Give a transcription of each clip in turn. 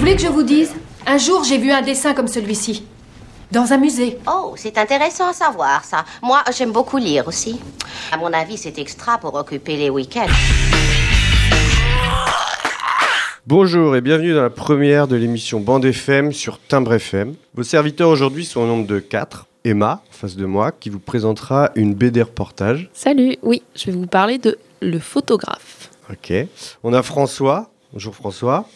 Voulez que je vous dise? Un jour, j'ai vu un dessin comme celui-ci. Dans un musée. Oh, c'est intéressant à savoir, ça. Moi, j'aime beaucoup lire aussi. À mon avis, c'est extra pour occuper les week-ends. Bonjour et bienvenue dans la première de l'émission Bande FM sur Timbre FM. Vos serviteurs aujourd'hui sont au nombre de 4. Emma, en face de moi, qui vous présentera une BD reportage. Salut, oui, je vais vous parler de Le photographe. Ok. On a François. Bonjour François.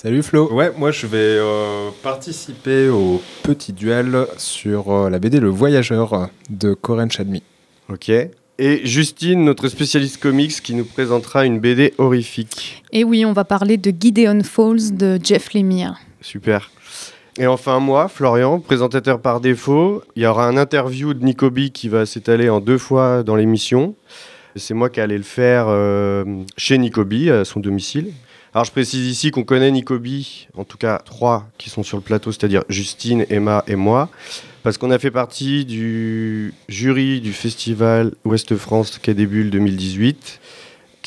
Salut Flo. Ouais, moi je vais euh, participer au petit duel sur euh, la BD Le Voyageur de Corinne Chadmi. Ok. Et Justine, notre spécialiste comics, qui nous présentera une BD horrifique. Et oui, on va parler de Gideon Falls de Jeff Lemire. Super. Et enfin moi, Florian, présentateur par défaut. Il y aura un interview de Nicobi qui va s'étaler en deux fois dans l'émission. C'est moi qui allais le faire euh, chez Nicobi, à son domicile. Alors je précise ici qu'on connaît Nicobi, en tout cas trois qui sont sur le plateau, c'est-à-dire Justine, Emma et moi, parce qu'on a fait partie du jury du festival Ouest France Quai des Bulles 2018,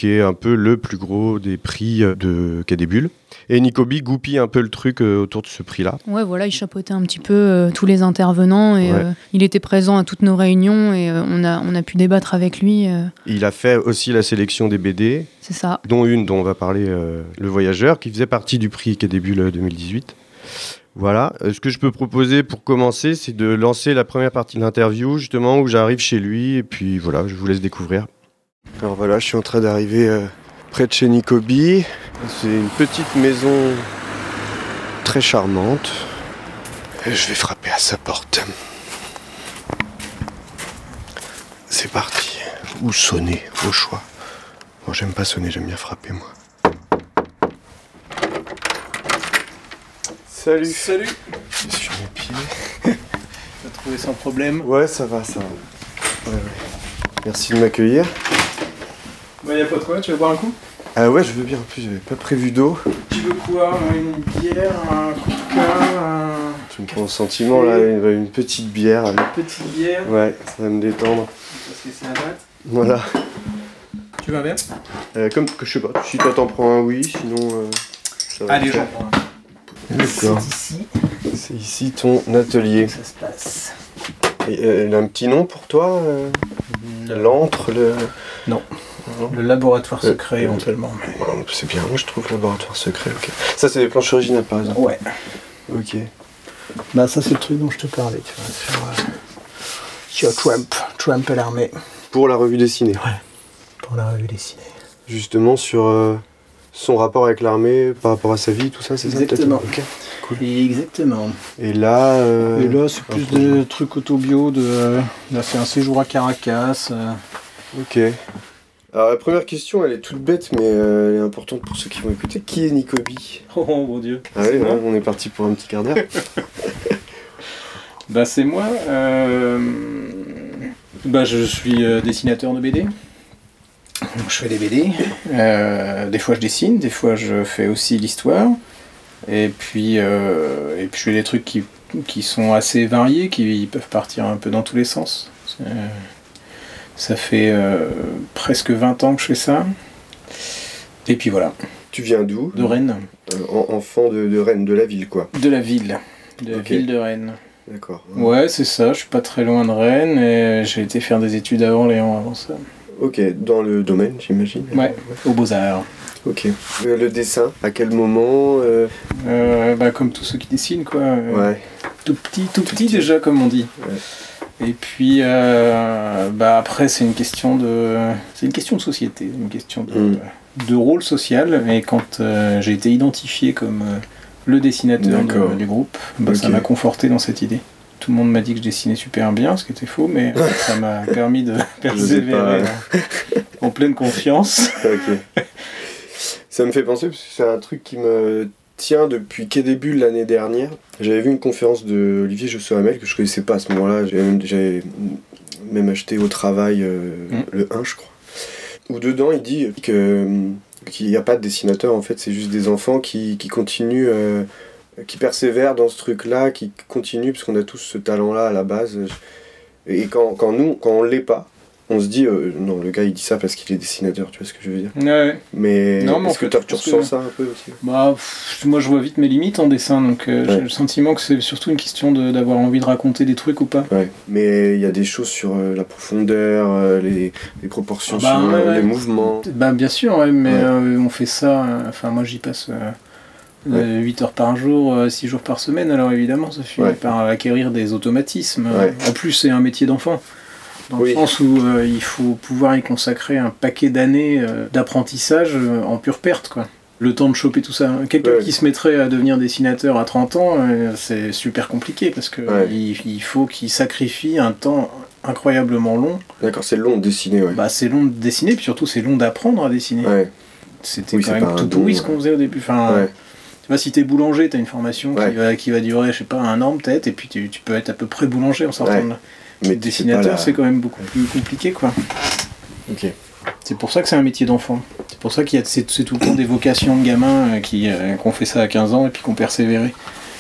qui est un peu le plus gros des prix de Quai des Bulles. Et Nicobi goupille un peu le truc euh, autour de ce prix-là. Ouais, voilà, il chapeautait un petit peu euh, tous les intervenants et Ouais. euh, il était présent à toutes nos réunions et euh, on, a, on a pu débattre avec lui. Il a fait aussi la sélection des BD, c'est ça. dont une dont on va parler, Le Voyageur, qui faisait partie du prix Quai des Bulles 2018. Voilà. Ce que je peux proposer pour commencer, c'est de lancer la première partie de l'interview, justement, où j'arrive chez lui, et puis voilà, je vous laisse découvrir. Alors voilà, je suis en train d'arriver euh, près de chez Nicobi. C'est une petite maison très charmante. Et je vais frapper à sa porte. C'est parti. Ou sonner, au choix. Bon, j'aime pas sonner, j'aime bien frapper, moi. Salut. Salut, Je suis mes pieds. t'as trouvé sans problème. Ouais, ça va, ça va. Ouais, ouais. Merci de m'accueillir. Bah y'a pas de quoi, tu veux boire un coup? Ah ouais, je veux bien. En plus, j'avais pas prévu d'eau. Tu veux quoi? Une bière, un coup de cœur, un... Tu me prends au sentiment là, une, une petite bière. allez. petite bière? Ouais, ça va me détendre. Parce que c'est un date. Voilà. Tu vas bien? Euh, comme que je sais pas, si toi t'en prends un, oui, sinon. euh, ça va Allez, le j'en prends un. D'accord. C'est ici C'est ici ton atelier. ça se passe. Et, euh, il a un petit nom pour toi euh, L'antre, le. Non. Le laboratoire Euh, secret euh, éventuellement. mais- C'est bien, moi je trouve laboratoire secret, ok. Ça, c'est des planches originales par exemple. Ouais. Ok. Bah ça c'est le truc dont je te parlais, tu vois, sur, euh, sur Trump, Trump et l'armée, Pour la revue dessinée. pour la revue dessinée. Justement sur euh, son rapport avec l'armée par rapport à sa vie, tout ça, c'est ça Exactement. Ok. Exactement. Et là. euh, Et là c'est plus des trucs autobio de... Là c'est un séjour à Caracas. euh, Ok. Alors la première question, elle est toute bête, mais euh, elle est importante pour ceux qui vont écouter. Qui est Nicobi? Oh, mon dieu. Ah oui, hein, on est parti pour un petit quart d'heure. Bah c'est moi. euh, Bah je suis euh, dessinateur de BD. Donc, je fais des BD. Euh, des fois je dessine, des fois je fais aussi l'histoire. Et puis, et puis je fais des trucs qui, qui sont assez variés, qui peuvent partir un peu dans tous les sens. C'est- Ça fait euh, presque 20 ans que je fais ça. Et puis voilà, tu viens d'où? De Rennes. Euh, en- Enfant de, de Rennes, de la ville, quoi. De la ville. De la ville de Rennes. D'accord. Ouais, c'est ça, je suis pas très loin de Rennes et j'ai été faire des études avant Léon avant ça. Ok, dans le domaine, j'imagine. Ouais, aux Beaux-Arts. Ok. Euh, le dessin, à quel moment euh, Euh, bah, comme tous ceux qui dessinent, quoi. Ouais. Tout petit, tout, petit, petit. déjà, comme on dit. Ouais. Et puis, euh, bah, après, c'est une question de. C'est une question de société, une question de, Mm. de rôle social. Et quand euh, j'ai été identifié comme euh, le dessinateur de- du groupe, bah, ça m'a conforté dans cette idée. Tout le monde m'a dit que je dessinais super bien, ce qui était faux, mais ça m'a permis de persévérer pas. euh, en pleine confiance. Ça me fait penser, parce que c'est un truc qui me tient depuis qu'est début de l'année dernière. J'avais vu une conférence de Olivier Josso-Hamel que je connaissais pas à ce moment-là. J'avais même, acheté au travail euh, Mm. le 1, je crois. Où dedans, il dit que, qu'il n'y a pas de dessinateur, en fait, c'est juste des enfants qui, qui continuent, euh, qui persévèrent dans ce truc-là, qui continuent, parce qu'on a tous ce talent-là à la base. Et quand, quand nous, quand on l'est pas, on se dit, euh, non, le gars il dit ça parce qu'il est dessinateur, tu vois ce que je veux dire Ouais. Mais Non, mais est-ce que fait, tu ressens que- ça un peu aussi? Bah, pff, moi je vois vite mes limites en dessin, donc euh, Ouais. j'ai le sentiment que c'est surtout une question de- d'avoir envie de raconter des trucs ou pas. Ouais. Mais il y a des choses sur euh, la profondeur, les, les proportions, Ah bah, sur, ouais, ouais. les mouvements. Bah bien sûr, mais on fait ça, enfin moi j'y passe Ouais. 8 heures par jour, 6 jours par semaine, alors évidemment ça finit par acquérir des automatismes. En plus c'est un métier d'enfant, dans Oui. le sens où euh, il faut pouvoir y consacrer un paquet d'années euh, d'apprentissage euh, en pure perte quoi. Le temps de choper tout ça. Quelqu'un Ouais. qui se mettrait à devenir dessinateur à 30 ans, c'est super compliqué parce que Ouais. il, il faut qu'il sacrifie un temps incroyablement long. D'accord, c'est long de dessiner, ouais. Bah, c'est long de dessiner, puis surtout c'est long d'apprendre à dessiner. ouais. C'était Oui, quand même tout pourri ce qu'on faisait au début. Enfin, Ouais. tu vois, si t'es boulanger, t'as une formation Ouais. qui, va, qui va durer, je sais pas, un an peut-être, et puis tu, tu peux être à peu près boulanger en sortant de là. Mais dessinateur, la- c'est quand même beaucoup plus compliqué, quoi. Ok. C'est pour ça que c'est un métier d'enfant. C'est pour ça qu'il y a c'est, tout le temps des vocations de gamins euh, qui, euh, qui ont fait ça à 15 ans et puis qui ont persévéré.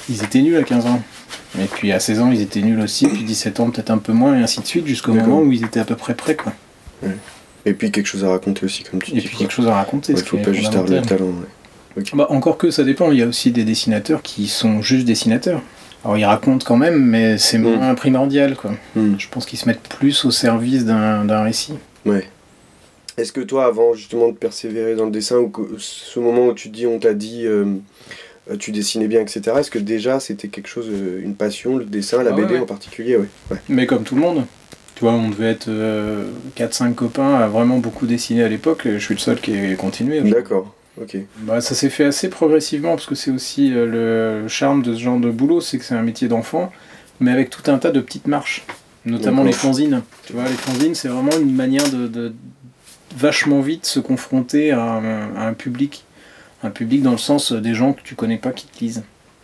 Ils étaient nuls à 15 ans. Et puis à 16 ans, ils étaient nuls aussi, puis 17 ans, peut-être un peu moins, et ainsi de suite, jusqu'au moment où ils étaient à peu près prêts, quoi. Et puis quelque chose à raconter aussi, comme tu Et dis. puis quoi. quelque chose à raconter. Ouais, ce faut pas juste avoir le talent. ouais. Bah, encore que ça dépend, il y a aussi des dessinateurs qui sont juste dessinateurs. Alors ils racontent quand même, mais c'est Mm. moins primordial quoi. Hmm. Je pense qu'ils se mettent plus au service d'un d'un récit. Ouais. Est-ce que toi, avant justement de persévérer dans le dessin, ou que ce moment où tu te dis, on t'a dit, euh, euh, tu dessinais bien, etc., est-ce que déjà c'était quelque chose, euh, une passion, le dessin, la Ah BD ouais. en particulier ouais. ouais. Mais comme tout le monde, tu vois, on devait être 4-5 copains à vraiment beaucoup dessiner à l'époque, et je suis le seul qui ait continué. D'accord, ok. Bah, ça s'est fait assez progressivement, parce que c'est aussi euh, le charme de ce genre de boulot, c'est que c'est un métier d'enfant, mais avec tout un tas de petites marches, notamment les fanzines. Tu vois, les fanzines, c'est vraiment une manière de, de vachement vite se confronter à un, à un public. Un public dans le sens des gens que tu connais pas qui te lisent.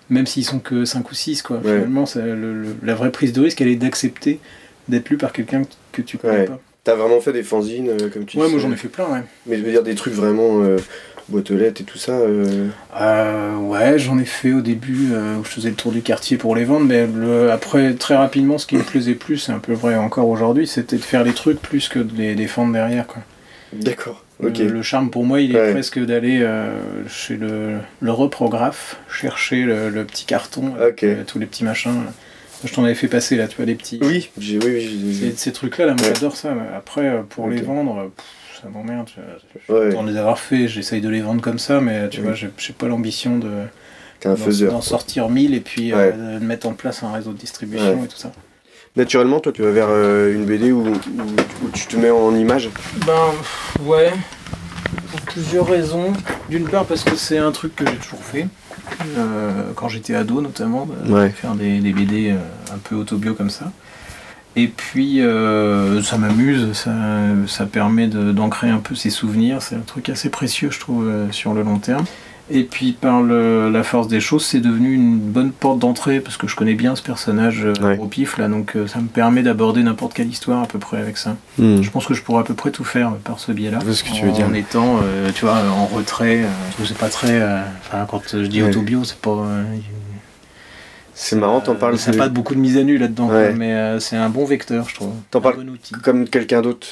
Même s'ils sont que 5 ou 6, quoi. Ouais. Finalement, c'est le- le- la vraie prise de risque, elle est d'accepter d'être lu par quelqu'un que tu connais Ouais. pas. T'as vraiment fait des fanzines, euh, comme tu Ouais, dis moi j'en ai fait plein, ouais. Mais je veux dire des trucs vraiment euh, boîte aux lettres et tout ça. euh, Euh, ouais, j'en ai fait au début euh, où je faisais le tour du quartier pour les vendre, mais le- après, très rapidement, ce qui me plaisait plus, c'est un peu vrai encore aujourd'hui, c'était de faire les trucs plus que de les défendre derrière. Quoi. D'accord, ok. Le, le charme pour moi, il est Ouais. presque d'aller euh, chez le, le reprographe, chercher le, le petit carton, euh, tous les petits machins. Je t'en avais fait passer là, tu vois, des petits. Oui, j'ai, oui, oui, j'ai- Ces, ces trucs-là, là, moi Ouais. j'adore ça. Après, euh, pour les vendre, euh, pff, ça m'emmerde. tu vois. Je Ouais. de les avoir fait, j'essaye de les vendre comme ça, mais tu Oui. vois, j'ai j'ai pas l'ambition de T'es un d'en- faiseur. d'en quoi. sortir 1000 et puis Ouais. euh, de mettre en place un réseau de distribution Ouais. et tout ça. Naturellement, toi, tu vas vers euh, une BD où, où- où tu te mets en image? Ben ouais, pour plusieurs raisons. D'une part parce que c'est un truc que j'ai toujours fait, euh, quand j'étais ado notamment, Ouais. faire des, des BD euh, un peu autobio comme ça. Et puis euh, ça m'amuse, ça, ça permet d'ancrer un peu ses souvenirs, c'est un truc assez précieux je trouve euh, sur le long terme. Et puis par le- la force des choses, c'est devenu une bonne porte d'entrée parce que je connais bien ce personnage euh, Ouais. au pif là, donc euh, ça me permet d'aborder n'importe quelle histoire à peu près avec ça. Je pense que je pourrais à peu près tout faire par ce biais-là. Ce que tu en veux dire. étant, euh, tu vois, en retrait. euh, c'est pas très. Enfin, quand je dis Ouais. autobio, c'est pas. C'est marrant, t'en parles. Ça n'a c'est- pas beaucoup de mise à nu là-dedans, Ouais. mais euh, c'est un bon vecteur, je trouve. T'en parles bon outil. comme quelqu'un d'autre,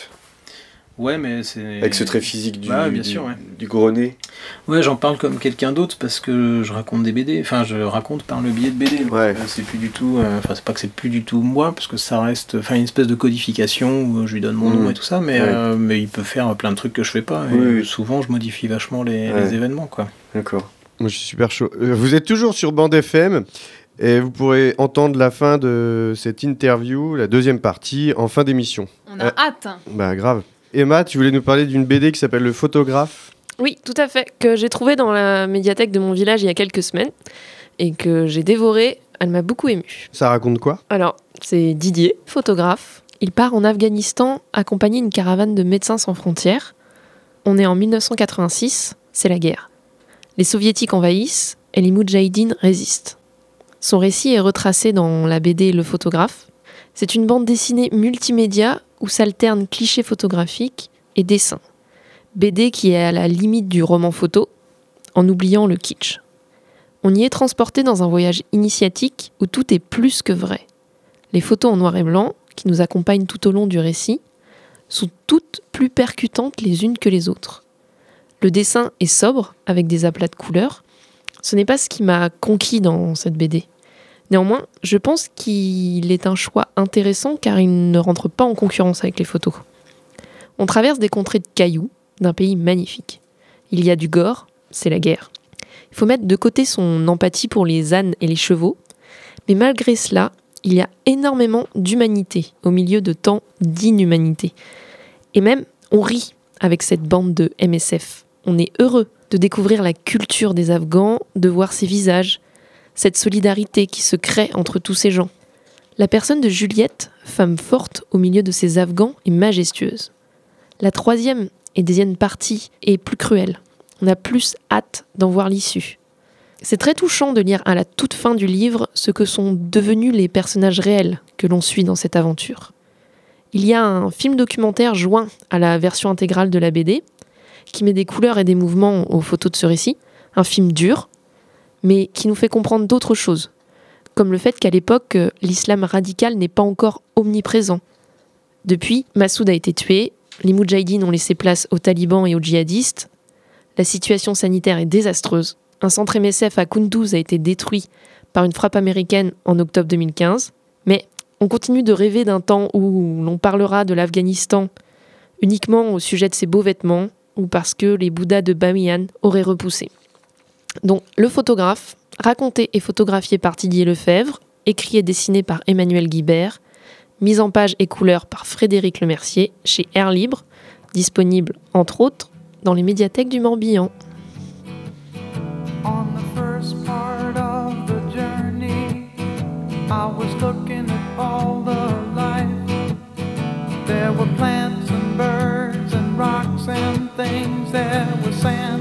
Ouais, mais c'est. avec ce trait physique du, Bah, bien du, sûr, ouais. du gros nez. Ouais, j'en parle comme quelqu'un d'autre parce que je raconte des BD. Enfin, je raconte par le biais de BD. Ouais. euh, c'est plus du tout. euh, Enfin, c'est pas que c'est plus du tout moi, parce que ça reste. Enfin, une espèce de codification où je lui donne mon nom et tout ça, mais, Ouais. euh, mais il peut faire plein de trucs que je fais pas. Et Oui, oui. Souvent, je modifie vachement les, Ouais. les événements, quoi. D'accord. Moi, je suis super chaud. Euh, Vous êtes toujours sur Bande FM et vous pourrez entendre la fin de cette interview, la deuxième partie, en fin d'émission. On a Euh, hâte. Bah, grave. Emma, tu voulais nous parler d'une BD qui s'appelle Le photographe. Oui, tout à fait. Que j'ai trouvé dans la médiathèque de mon village il y a quelques semaines et que j'ai dévoré elle m'a beaucoup émue. Ça raconte quoi? Alors, c'est Didier, photographe. Il part en Afghanistan accompagné d'une caravane de médecins sans frontières. On est en 1986, c'est la guerre. Les soviétiques envahissent et les Moudjahidines résistent. Son récit est retracé dans la BD Le photographe. C'est une bande dessinée multimédia où s'alternent clichés photographiques et dessins. BD qui est à la limite du roman photo, en oubliant le kitsch. On y est transporté dans un voyage initiatique où tout est plus que vrai. Les photos en noir et blanc, qui nous accompagnent tout au long du récit, sont toutes plus percutantes les unes que les autres. Le dessin est sobre, avec des aplats de couleurs. Ce n'est pas ce qui m'a conquis dans cette BD. Néanmoins, je pense qu'il est un choix intéressant car il ne rentre pas en concurrence avec les photos. On traverse des contrées de cailloux, d'un pays magnifique. Il y a du gore, c'est la guerre. Il faut mettre de côté son empathie pour les ânes et les chevaux, mais malgré cela, il y a énormément d'humanité au milieu de tant d'inhumanité. Et même, on rit avec cette bande de MSF. On est heureux de découvrir la culture des Afghans, de voir ces visages, cette solidarité qui se crée entre tous ces gens. La personne de Juliette, femme forte au milieu de ces Afghans, est majestueuse. La troisième et deuxième partie est plus cruelle. On a plus hâte d'en voir l'issue. C'est très touchant de lire à la toute fin du livre ce que sont devenus les personnages réels que l'on suit dans cette aventure. Il y a un film documentaire joint à la version intégrale de la BD qui met des couleurs et des mouvements aux photos de ce récit, un film dur, mais qui nous fait comprendre d'autres choses, comme le fait qu'à l'époque, l'islam radical n'est pas encore omniprésent. Depuis, Massoud a été tué, les Moudjahidines ont laissé place aux talibans et aux djihadistes, la situation sanitaire est désastreuse. Un centre MSF à Kunduz a été détruit par une frappe américaine en octobre 2015. Mais on continue de rêver d'un temps où l'on parlera de l'Afghanistan uniquement au sujet de ses beaux vêtements ou parce que les Bouddhas de Bamiyan auraient repoussé. Donc, le photographe, raconté et photographié par Didier Lefebvre, écrit et dessiné par Emmanuel Guibert, mise en page et couleur par Frédéric Lemercier chez Air Libre, disponible entre autres dans les médiathèques du Morbihan. There were plants and birds and rocks and things. There sand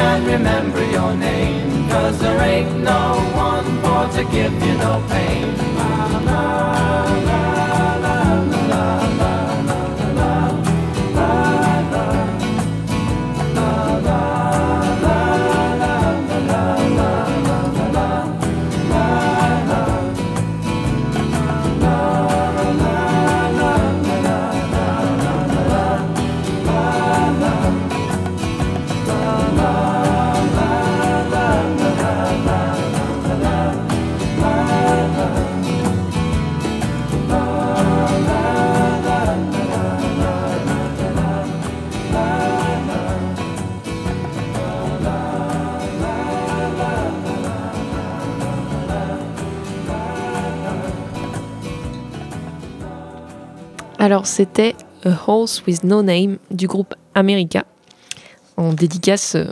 can't remember your name. Cause there ain't no one for to give you no pain. La, la, la, la, la, la, Alors, c'était A Horse with No Name du groupe America, en dédicace euh,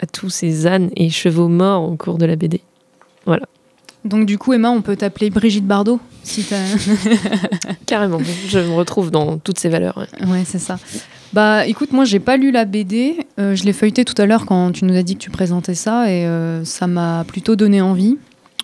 à tous ces ânes et chevaux morts au cours de la BD. Voilà. Donc du coup, Emma, on peut t'appeler Brigitte Bardot si t'as... Carrément, je me retrouve dans toutes ces valeurs. ouais. Ouais, c'est ça. Bah écoute, moi j'ai pas lu la BD, Euh, je l'ai feuilleté tout à l'heure quand tu nous as dit que tu présentais ça et euh, ça m'a plutôt donné envie.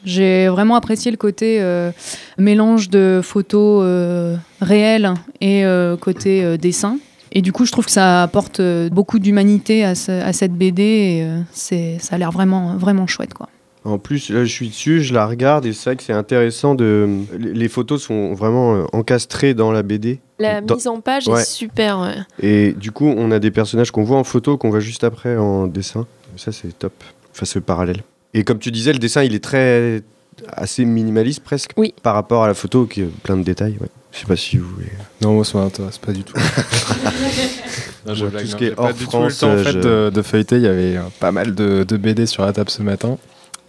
J'ai vraiment apprécié le côté euh, mélange de photos euh, réelles et euh, côté euh, dessin. Et du coup, je trouve que ça apporte euh, beaucoup d'humanité à, ce- à cette BD et euh, c'est, ça a l'air vraiment, vraiment chouette. Quoi. En plus, là, je suis dessus, je la regarde et c'est vrai que c'est intéressant de. Les photos sont vraiment encastrées dans la BD. La Dans- mise en page Ouais. est super. ouais. Et du coup, on a des personnages qu'on voit en photo, qu'on voit juste après en dessin. Ça, c'est top. Enfin, c'est le parallèle. Et comme tu disais, le dessin, il est très. assez minimaliste presque. Oui. Par rapport à la photo, qui a plein de détails. Ouais. Je sais pas si vous voulez. Non, moi ça m'intéresse pas du tout. Non, je tout ce qui est pas hors du tout France, le temps en euh, fait, je- de, de feuilleter. Il y avait euh, pas mal de, de BD sur la table ce matin.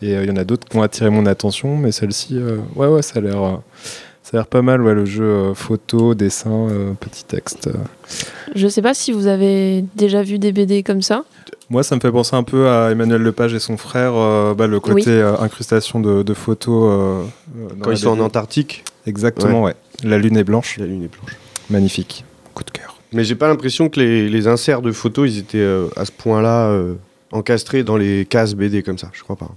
Et euh, il y en a d'autres qui ont attiré mon attention. Mais celle-ci, euh, ouais, ouais, ça a l'air. euh, l'air pas mal, ouais, le jeu euh, photo, dessin, euh, petit texte. Je sais pas si vous avez déjà vu des BD comme ça. Moi, ça me fait penser un peu à Emmanuel Lepage et son frère, euh, bah, le côté Oui. euh, incrustation de, de photos. Quand la ils sont en. Antarctique. Exactement, ouais. La lune est blanche. La lune est blanche. Magnifique. Coup de cœur. Mais j'ai pas l'impression que les, les inserts de photos, ils étaient euh, à ce point-là encastrés dans les cases BD comme ça. Je crois pas.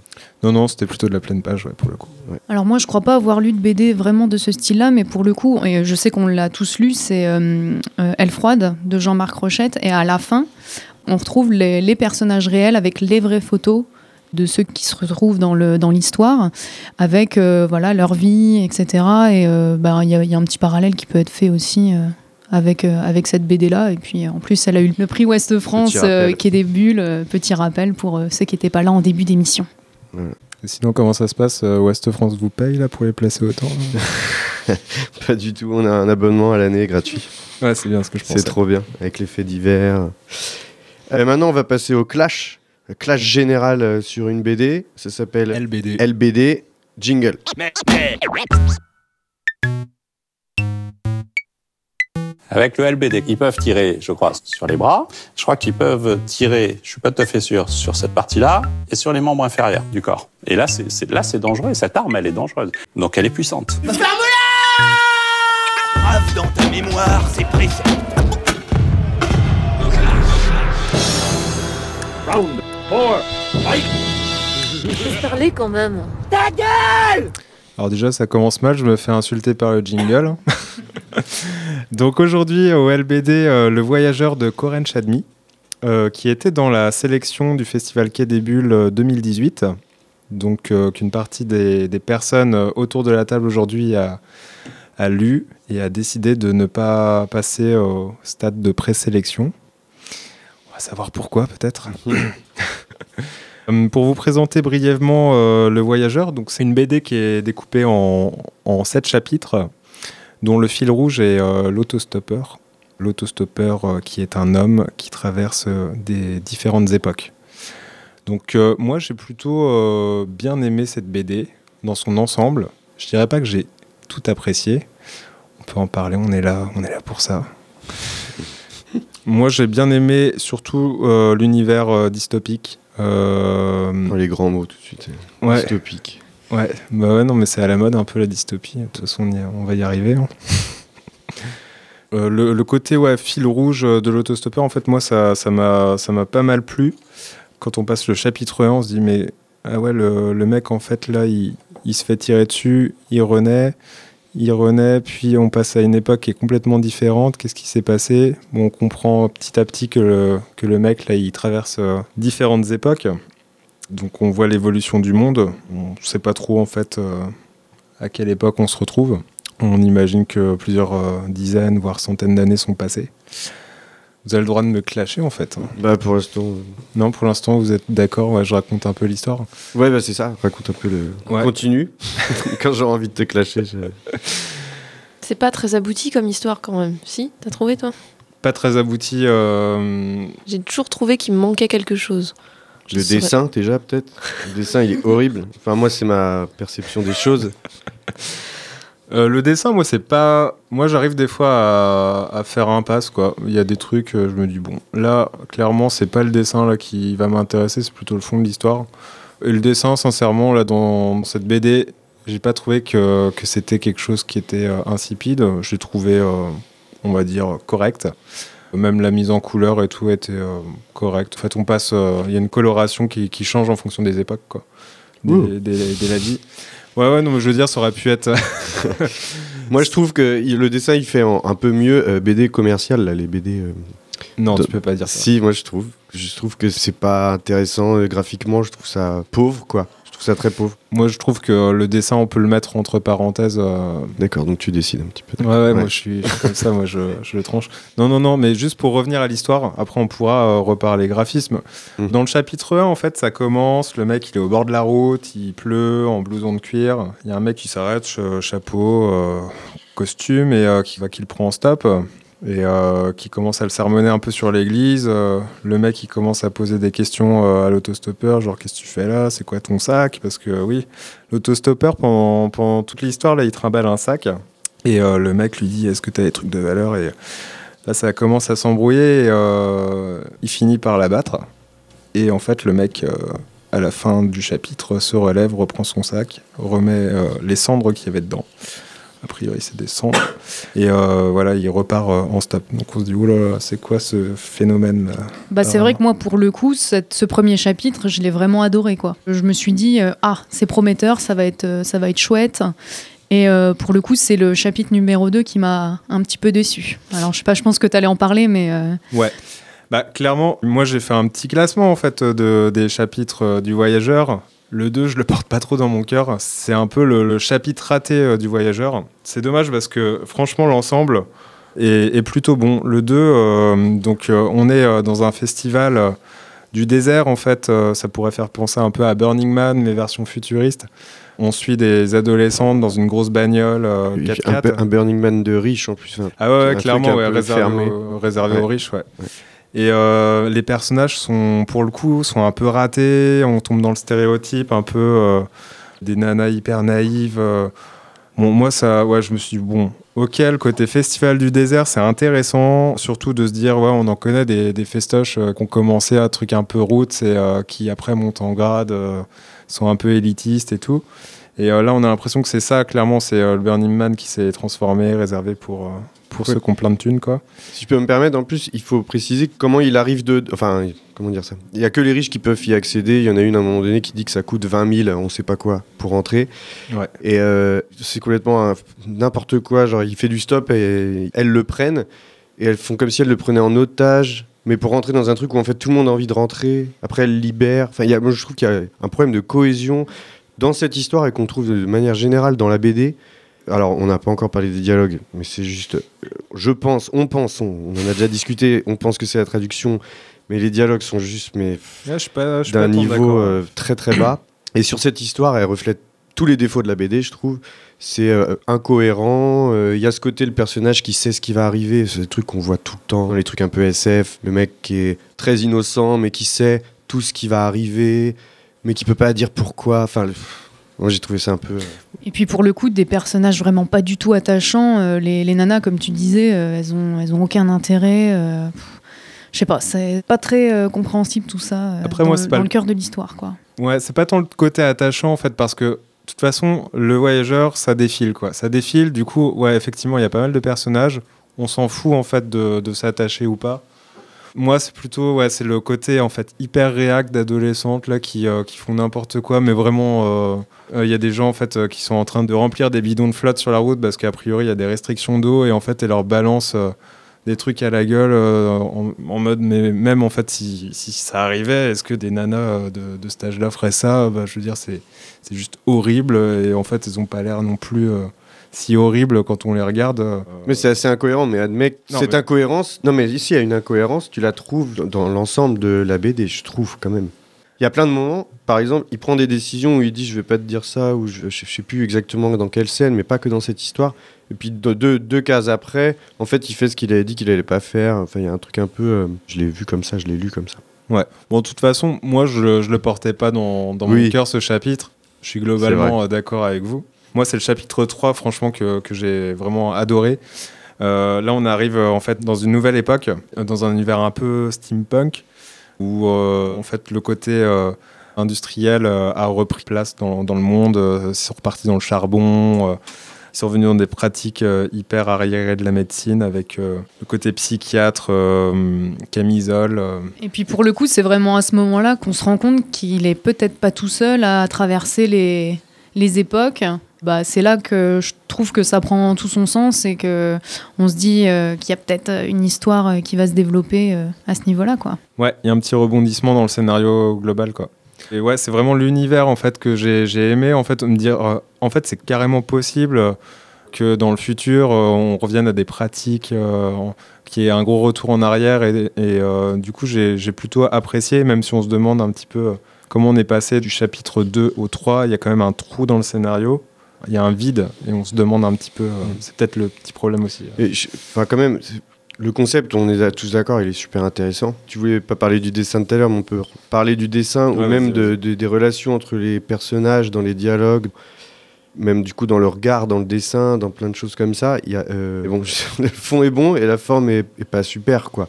Non, non, c'était plutôt de la pleine page, ouais, pour le coup. Alors moi, je crois pas avoir lu de BD vraiment de ce style-là, mais pour le coup, et je sais qu'on l'a tous lu, c'est euh, euh, Elle froide de Jean-Marc Rochette, et à la fin, on retrouve les, les personnages réels avec les vraies photos de ceux qui se retrouvent dans le dans l'histoire, avec euh, voilà leur vie, etc. Et euh, bah, il y, a- il y a un petit parallèle qui peut être fait aussi. Avec, euh, avec cette BD-là. Et puis en plus, elle a eu le prix Ouest France, euh, qui est des bulles. euh, petit rappel pour euh, ceux qui n'étaient pas là en début d'émission. Et sinon, comment ça se passe Ouest France vous paye là pour les placer autant là Pas du tout. On a un abonnement à l'année gratuit. Ouais, c'est bien ce que je pensais. C'est trop bien, avec les faits divers. Euh, maintenant, on va passer au clash. Le clash général sur une BD. Ça s'appelle LBD. LBD Jingle. Avec le LBD, ils peuvent tirer, je crois, sur les bras. Je crois qu'ils peuvent tirer, je suis pas tout à fait sûr, sur cette partie-là et sur les membres inférieurs du corps. Et là, c'est c'est- là, c'est dangereux. Cette arme, elle est dangereuse. Donc, elle est puissante. Grave dans ta mémoire, c'est précis. Round four, fight! parler quand même. Ta gueule Alors déjà, ça commence mal, je me fais insulter par le jingle. Donc aujourd'hui, au LBD, euh, le voyageur de Corinne Chadmi, euh, qui était dans la sélection du Festival Quai des Bulles euh, 2018. Donc euh, qu'une partie des, des personnes autour de la table aujourd'hui a, a lu et a décidé de ne pas passer au stade de présélection. On va savoir pourquoi peut-être. Pour vous présenter brièvement euh, Le Voyageur, donc c'est une BD qui est découpée en, en sept chapitres, dont le fil rouge est euh, l'autostoppeur. L'autostoppeur euh, qui est un homme qui traverse euh, des différentes époques. Donc moi j'ai plutôt bien aimé cette BD dans son ensemble. Je dirais pas que j'ai tout apprécié. On peut en parler, on est là, on est là pour ça. Moi, j'ai bien aimé surtout euh, l'univers euh, dystopique. Euh, les grands mots tout de suite. Ouais. Dystopique. Ouais, bah non, mais c'est à la mode un peu la dystopie. De toute façon, on, va y arriver. hein. Euh, le, côté ouais, fil rouge euh, de l'autostoppeur, en fait, moi, ça m'a ça m'a pas mal plu. Quand on passe le chapitre 1, on se dit, mais ah ouais, le, le mec, en fait, là, il, se fait tirer dessus, il renaît, il renaît, puis on passe à une époque qui est complètement différente. Qu'est-ce qui s'est passé? On comprend petit à petit que le, que le mec, là, il traverse euh, différentes époques. Donc on voit l'évolution du monde. On ne sait pas trop en fait euh, à quelle époque on se retrouve. On imagine que plusieurs euh, dizaines, voire centaines d'années sont passées. Vous avez le droit de me clasher en fait. Bah pour l'instant. euh, Non, pour l'instant vous êtes d'accord, ouais, je raconte un peu l'histoire. Ouais, bah c'est ça. Raconte un peu le. Ouais. Continue. Quand j'aurai envie de te clasher. je- C'est pas très abouti comme histoire quand même. Si? T'as trouvé toi? Pas très abouti. euh, J'ai toujours trouvé qu'il me manquait quelque chose. Je Le dessin, déjà, peut-être Le dessin, il est horrible. Enfin, moi, c'est ma perception des choses. Euh, le dessin, moi, c'est pas. Moi, j'arrive des fois à, à faire un passe, quoi. Il y a des trucs, euh, je me dis, bon, là, clairement, c'est pas le dessin là qui va m'intéresser, c'est plutôt le fond de l'histoire. Et le dessin, sincèrement, là, dans cette BD, j'ai pas trouvé que, que c'était quelque chose qui était euh, insipide. J'ai trouvé, euh, on va dire, correct. Même la mise en couleur et tout était euh, correct. En fait, on passe. euh, Il y a une coloration qui, qui change en fonction des époques, quoi. Des, des, des la vie. Ouais, ouais, non, mais je veux dire, ça aurait pu être. Moi, je trouve que le dessin, il fait un peu mieux euh, BD commercial, là, les BD. euh, Non, de- tu peux pas dire ça. Si, moi, je trouve. Je trouve que c'est pas intéressant graphiquement. Je trouve ça pauvre, quoi. Trouve ça très pauvre. Moi, je trouve que le dessin, on peut le mettre entre parenthèses. euh, D'accord, donc tu décides un petit peu. Ouais, ouais, moi je suis, je suis comme ça, moi je, je le tranche. Non, non, non, mais juste pour revenir à l'histoire, après on pourra euh, reparler graphisme. Mm. Dans le chapitre 1, en fait, ça commence, le mec il est au bord de la route, il pleut, en blouson de cuir. Il y a un mec qui s'arrête, ch- chapeau, euh, costume, et euh, qui va qui le prend en stop. Et euh, qui commence à le sermonner un peu sur l'église. Euh, le mec, il commence à poser des questions euh, à l'autostoppeur, genre qu'est-ce que tu fais là? C'est quoi ton sac? Parce que oui, l'autostoppeur, pendant, pendant toute l'histoire, là, il trimballe un sac. Et le mec lui dit Est-ce que tu as des trucs de valeur? Et là, ça commence à s'embrouiller. Et, il finit par l'abattre. Et en fait, le mec, à la fin du chapitre, se relève, reprend son sac, remet les cendres qu'il y avait dedans. A priori, c'est des cendres. Et euh, voilà, il repart euh, en stop. Donc on se dit Oula, c'est quoi ce phénomène Bah, c'est vrai que moi, pour le coup, cette- ce premier chapitre, je l'ai vraiment adoré. Quoi. Je me suis dit, euh, ah, c'est prometteur, ça va être, euh, ça va être chouette. Et euh, pour le coup, c'est le chapitre numéro 2 qui m'a un petit peu déçu. Alors, je sais pas, je pense que tu allais en parler, mais. euh, Ouais. Bah, clairement, moi j'ai fait un petit classement en fait de, des chapitres euh, du Voyageur. Le 2, je le porte pas trop dans mon cœur. C'est un peu le, le chapitre raté euh, du Voyageur. C'est dommage parce que franchement, l'ensemble est, est plutôt bon. Le 2, euh, donc euh, on est dans un festival du désert en fait. euh, ça pourrait faire penser un peu à Burning Man, mais version futuriste. On suit des adolescentes dans une grosse bagnole euh, Il fait 4x4. Un, Burning Man de riche en plus. Ah ouais, clairement, ouais, réservé, Ouais. aux riches, ouais. Et euh, les personnages sont, pour le coup, sont un peu ratés. On tombe dans le stéréotype un peu euh, des nanas hyper naïves. euh. Moi, ça, ouais, je me suis dit, bon, ok, le côté festival du désert, c'est intéressant. Surtout de se dire, ouais, on en connaît des, festoches euh, qui ont commencé à trucs un peu roots et qui après montent en grade, sont un peu élitistes et tout. Et là, on a l'impression que c'est ça, clairement, c'est le Burning Man qui s'est transformé, réservé pour, pour Ouais. ceux qui ont plein de thunes, quoi. Si je peux me permettre, en plus, il faut préciser comment il arrive de. Enfin, comment dire ça? Il y a que les riches qui peuvent y accéder. Il y en a une à un moment donné qui dit que ça coûte 20 000, on sait pas quoi, pour rentrer. Ouais. Et euh, c'est complètement n'importe quoi. Genre, il fait du stop et elles le prennent. Et elles font comme si elles le prenaient en otage. Mais pour rentrer dans un truc où en fait tout le monde a envie de rentrer. Après, elles libèrent. Enfin, il y a, moi, je trouve qu'il y a un problème de cohésion dans cette histoire et qu'on trouve de manière générale dans la BD. Alors, on n'a pas encore parlé des dialogues, mais c'est juste. euh, Je pense, on pense, on, on en a déjà discuté, on pense que c'est la traduction, mais les dialogues sont juste mais Ouais, pas d'un niveau euh, très très bas. Et sur cette histoire, elle reflète tous les défauts de la BD, je trouve. C'est euh, incohérent. euh, Il y a ce côté, le personnage qui sait ce qui va arriver. C'est des trucs qu'on voit tout le temps. Les trucs un peu SF. Le mec qui est très innocent, mais qui sait tout ce qui va arriver, mais qui peut pas dire pourquoi. Enfin, le- moi j'ai trouvé ça un peu. euh, Et puis pour le coup, des personnages vraiment pas du tout attachants. euh, les, les nanas, comme tu disais, euh, elles, ont, elles ont aucun intérêt. euh, je sais pas, c'est pas très euh, compréhensible tout ça. euh, Après, dans moi, le- c'est pas dans le- cœur de l'histoire, quoi. Ouais, c'est pas tant le côté attachant en fait, parce que toute façon, le voyageur, ça défile quoi. Ça défile. Du coup, ouais, effectivement, il y a pas mal de personnages. On s'en fout en fait de, de s'attacher ou pas. Moi, c'est plutôt ouais, c'est le côté en fait hyper réac d'adolescentes là qui, euh, qui font n'importe quoi, mais vraiment, euh, euh, il y a des gens en fait qui sont en train de remplir des bidons de flotte sur la route parce qu'a priori il y a des restrictions d'eau et en fait, elles leur balancent des trucs à la gueule en, mode mais même en fait si, si ça arrivait, est-ce que des nanas de, de cet âge-là feraient ça? Bah, Je veux dire, c'est juste horrible et en fait, elles ont pas l'air non plus si horribles quand on les regarde. euh, Mais c'est assez incohérent, mais admets cette mais- incohérence. Non, mais ici, il y a une incohérence, tu la trouves dans- l'ensemble de la BD, je trouve quand même. Il y a plein de moments, par exemple, il prend des décisions où il dit je vais pas te dire ça, ou je, je sais plus exactement dans quelle scène, mais pas que dans cette histoire. Et puis de- deux, deux cases après, en fait, il fait ce qu'il avait dit qu'il allait pas faire. Enfin, il y a un truc un peu. euh, je l'ai vu comme ça, je l'ai lu comme ça. Ouais. Bon, de toute façon, moi, je, je le portais pas dans, dans Oui. mon cœur, ce chapitre. Je suis globalement euh, d'accord avec vous. Moi, c'est le chapitre 3, franchement, que, j'ai vraiment adoré. Euh, là, on arrive euh, en fait dans une nouvelle époque, euh, dans un univers un peu steampunk, où en fait le côté industriel a repris place dans, le monde. c'est reparti dans le charbon. c'est revenu dans des pratiques hyper arriérées de la médecine avec le côté psychiatre, camisole. Et puis pour le coup, c'est vraiment à ce moment-là qu'on se rend compte qu'il est peut-être pas tout seul à traverser les époques. Bah, c'est là que je trouve que ça prend tout son sens et que on se dit euh, qu'il y a peut-être une histoire euh, qui va se développer euh, à ce niveau-là, quoi. Ouais, il y a un petit rebondissement dans le scénario global, quoi. Ouais, c'est vraiment l'univers en fait que j'ai aimé en fait me dire en fait c'est carrément possible que dans le futur on revienne à des pratiques qui est un gros retour en arrière et, et, du coup j'ai plutôt apprécié même si on se demande un petit peu comment on est passé du chapitre 2 au 3, il y a quand même un trou dans le scénario. Il y a un vide et on se demande un petit peu, euh, c'est peut-être le petit problème aussi. Je- Enfin, quand même, le concept, on est tous d'accord, il est super intéressant. Tu voulais pas parler du dessin tout à l'heure, mais on peut parler du dessin ou même de, de- des relations entre les personnages dans les dialogues, même du coup dans le regard, dans le dessin, dans plein de choses comme ça. Il y a, euh, bon, le fond est bon et la forme est, est pas super, quoi.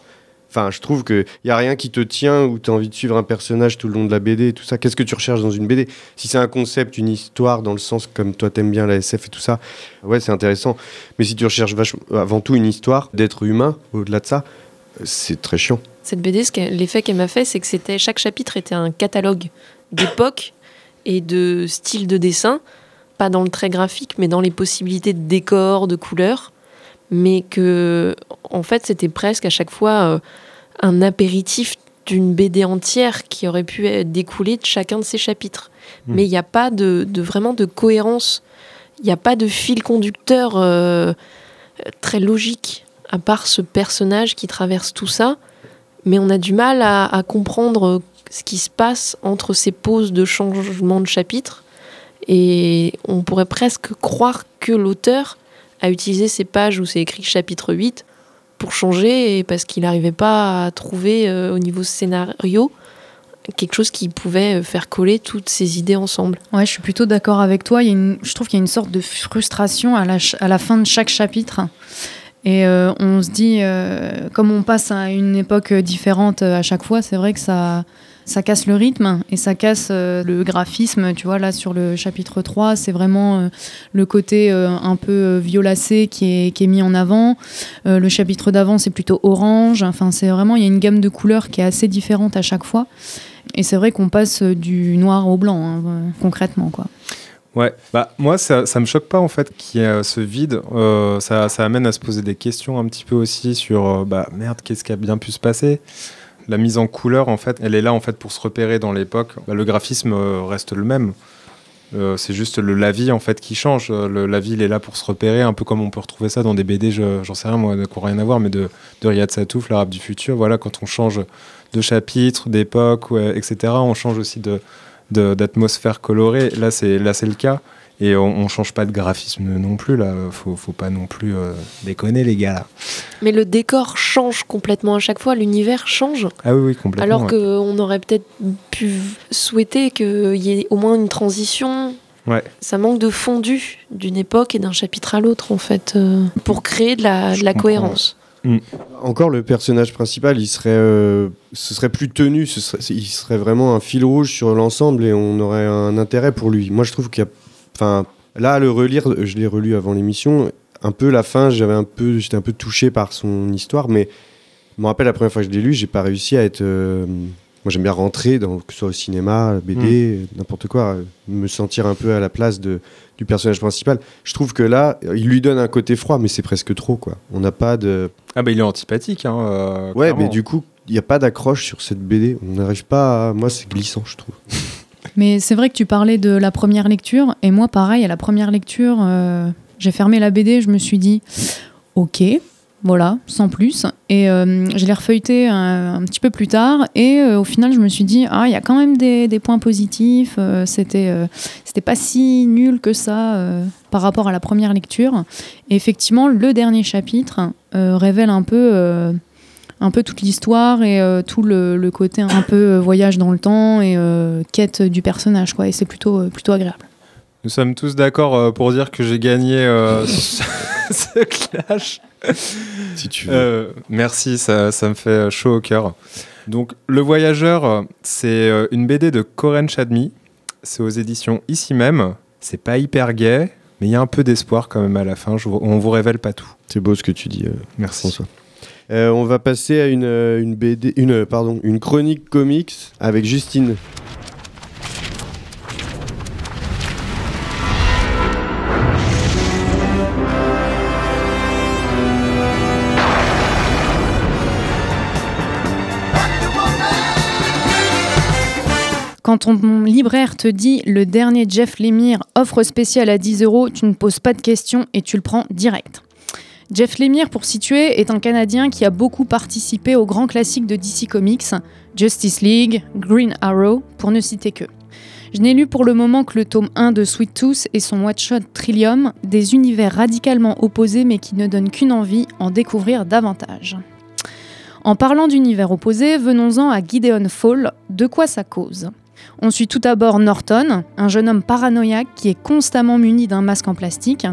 Enfin, je trouve qu'il n'y a rien qui te tient ou tu as envie de suivre un personnage tout le long de la BD et tout ça. Qu'est-ce que tu recherches dans une BD Si c'est un concept, une histoire, dans le sens comme toi t'aimes bien la SF et tout ça, ouais, c'est intéressant. Mais si tu recherches avant tout une histoire, d'être humain, au-delà de ça, c'est très chiant. Cette BD, l'effet qu'elle m'a fait, c'est que c'était chaque chapitre était un catalogue d'époque et de style de dessin, pas dans le trait graphique, mais dans les possibilités de décor, de couleurs, mais que en fait c'était presque à chaque fois euh, un apéritif d'une BD entière qui aurait pu être découlée de chacun de ces chapitres. Mm. Mais il n'y a pas de, de- vraiment de cohérence, il n'y a pas de fil conducteur euh, très logique, à part ce personnage qui traverse tout ça mais on a du mal à, à comprendre ce qui se passe entre ces pauses de changement de chapitre. Et on pourrait presque croire que l'auteur a utilisé ces pages où c'est écrit chapitre 8 pour changer, et parce qu'il n'arrivait pas à trouver euh, au niveau scénario quelque chose qui pouvait euh, faire coller toutes ces idées ensemble. Ouais, je suis plutôt d'accord avec toi. Il y a une, je trouve qu'il y a une sorte de frustration à la, à la fin de chaque chapitre. Et euh, on se dit, comme on passe à une époque différente à chaque fois, c'est vrai que ça, ça casse le rythme et ça casse euh, le graphisme. Tu vois, là, sur le chapitre 3, c'est vraiment euh, le côté euh, un peu violacé qui est, mis en avant. Le chapitre d'avant, c'est plutôt orange. Enfin, c'est vraiment, il y a une gamme de couleurs qui est assez différente à chaque fois. Et c'est vrai qu'on passe du noir au blanc, hein, concrètement, quoi. Ouais, bah moi ça, ça me choque pas en fait qu'il y ait ce vide. Ça, ça amène à se poser des questions un petit peu aussi sur bah merde, qu'est-ce qui a bien pu se passer? La mise en couleur en fait, elle est là en fait pour se repérer dans l'époque. Bah, le graphisme euh, reste le même. Euh, c'est juste le lavis en fait qui change. Euh, Le lavis il est là pour se repérer, un peu comme on peut retrouver ça dans des BD, je- j'en sais rien moi, qui n'ont rien à voir, mais de, de Riyad Satouf, l'arabe du futur. Voilà, quand on change de chapitre, d'époque, etc., on change aussi de- d'atmosphère colorée. Là, c'est là, c'est le cas. Et on, on change pas de graphisme non plus. Là, faut, faut pas non plus euh, déconner les gars là. Mais le décor change complètement à chaque fois, l'univers change. Ah oui, oui, complètement. Alors ouais. qu'on aurait peut-être pu souhaiter qu'il y ait au moins une transition. Ouais. Ça manque de fondu d'une époque et d'un chapitre à l'autre, en fait, euh, pour créer de la, de la cohérence. Encore le personnage principal, il serait, euh, ce serait plus tenu, ce serait, il serait vraiment un fil rouge sur l'ensemble et on aurait un intérêt pour lui. Moi, je trouve qu'il y a, Enfin, là, à le relire, je l'ai relu avant l'émission. Un peu la fin, j'avais un peu, j'étais un peu touché par son histoire, mais je me rappelle la première fois que je l'ai lu, j'ai pas réussi à être. euh, moi, j'aime bien rentrer, dans, que ce soit au cinéma, BD, n'importe quoi, me sentir un peu à la place de, du personnage principal. Je trouve que là, il lui donne un côté froid, mais c'est presque trop, quoi. On n'a pas de. Ah bah il est antipathique. Hein, euh, Ouais, clairement. mais du coup, il n'y a pas d'accroche sur cette BD. On n'arrive pas à... Moi, c'est glissant, je trouve. Mais c'est vrai que tu parlais de la première lecture, et moi, pareil, à la première lecture, euh, j'ai fermé la BD, je me suis dit, ok, voilà, sans plus. Et euh, je l'ai refeuilleté un, un petit peu plus tard, et euh, au final, je me suis dit, ah, il y a quand même des, points positifs, euh, c'était euh, c'était pas si nul que ça euh, par rapport à la première lecture. Et effectivement, le dernier chapitre euh, révèle un peu. Un peu toute l'histoire et euh, tout le, le côté un peu euh, voyage dans le temps et euh, quête du personnage quoi et c'est plutôt euh, plutôt agréable. Nous sommes tous d'accord euh, pour dire que j'ai gagné euh, ce ce clash. Si tu veux. Euh, merci, ça, ça me fait chaud au cœur. Donc, Le Voyageur, c'est une BD de Corinne Chadmi. C'est aux éditions ici même. C'est pas hyper gay, mais il y a un peu d'espoir quand même à la fin. Je on vous révèle pas tout. C'est beau ce que tu dis, euh, Merci. François. Euh, on va passer à une, euh, euh, une chronique comics avec Justine. Quand ton libraire te dit le dernier Jeff Lemire offre spéciale à 10 euros, tu ne poses pas de questions et tu le prends direct. Jeff Lemire, pour situer, est un Canadien qui a beaucoup participé aux grands classiques de DC Comics, Justice League, Green Arrow, pour ne citer que. Je n'ai lu pour le moment que le tome 1 de Sweet Tooth et son one-shot Trillium, des univers radicalement opposés mais qui ne donnent qu'une envie, en découvrir davantage. En parlant d'univers opposés, venons-en à Gideon Fall, de quoi ça cause? On suit tout d'abord Norton, un jeune homme paranoïaque qui est constamment muni d'un masque en plastique.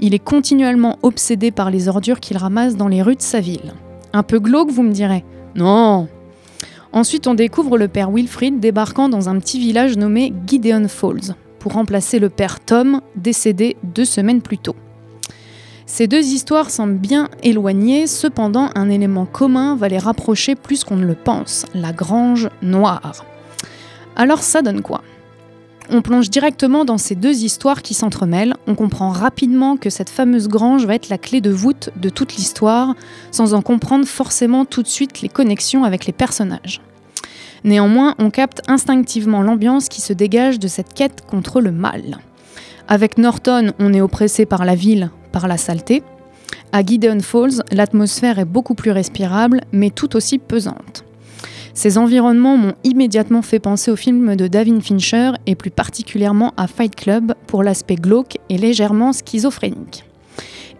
Il est continuellement obsédé par les ordures qu'il ramasse dans les rues de sa ville. Un peu glauque, vous me direz? Non Ensuite, on découvre le père Wilfrid débarquant dans un petit village nommé Gideon Falls, pour remplacer le père Tom, décédé deux semaines plus tôt. Ces deux histoires semblent bien éloignées, cependant un élément commun va les rapprocher plus qu'on ne le pense, la grange noire. Alors ça donne quoi? On plonge directement dans ces deux histoires qui s'entremêlent, on comprend rapidement que cette fameuse grange va être la clé de voûte de toute l'histoire, sans en comprendre forcément tout de suite les connexions avec les personnages. Néanmoins, on capte instinctivement l'ambiance qui se dégage de cette quête contre le mal. Avec Norton, on est oppressé par la ville, par la saleté. À Gideon Falls, l'atmosphère est beaucoup plus respirable, mais tout aussi pesante. Ces environnements m'ont immédiatement fait penser au film de David Fincher et plus particulièrement à Fight Club pour l'aspect glauque et légèrement schizophrénique.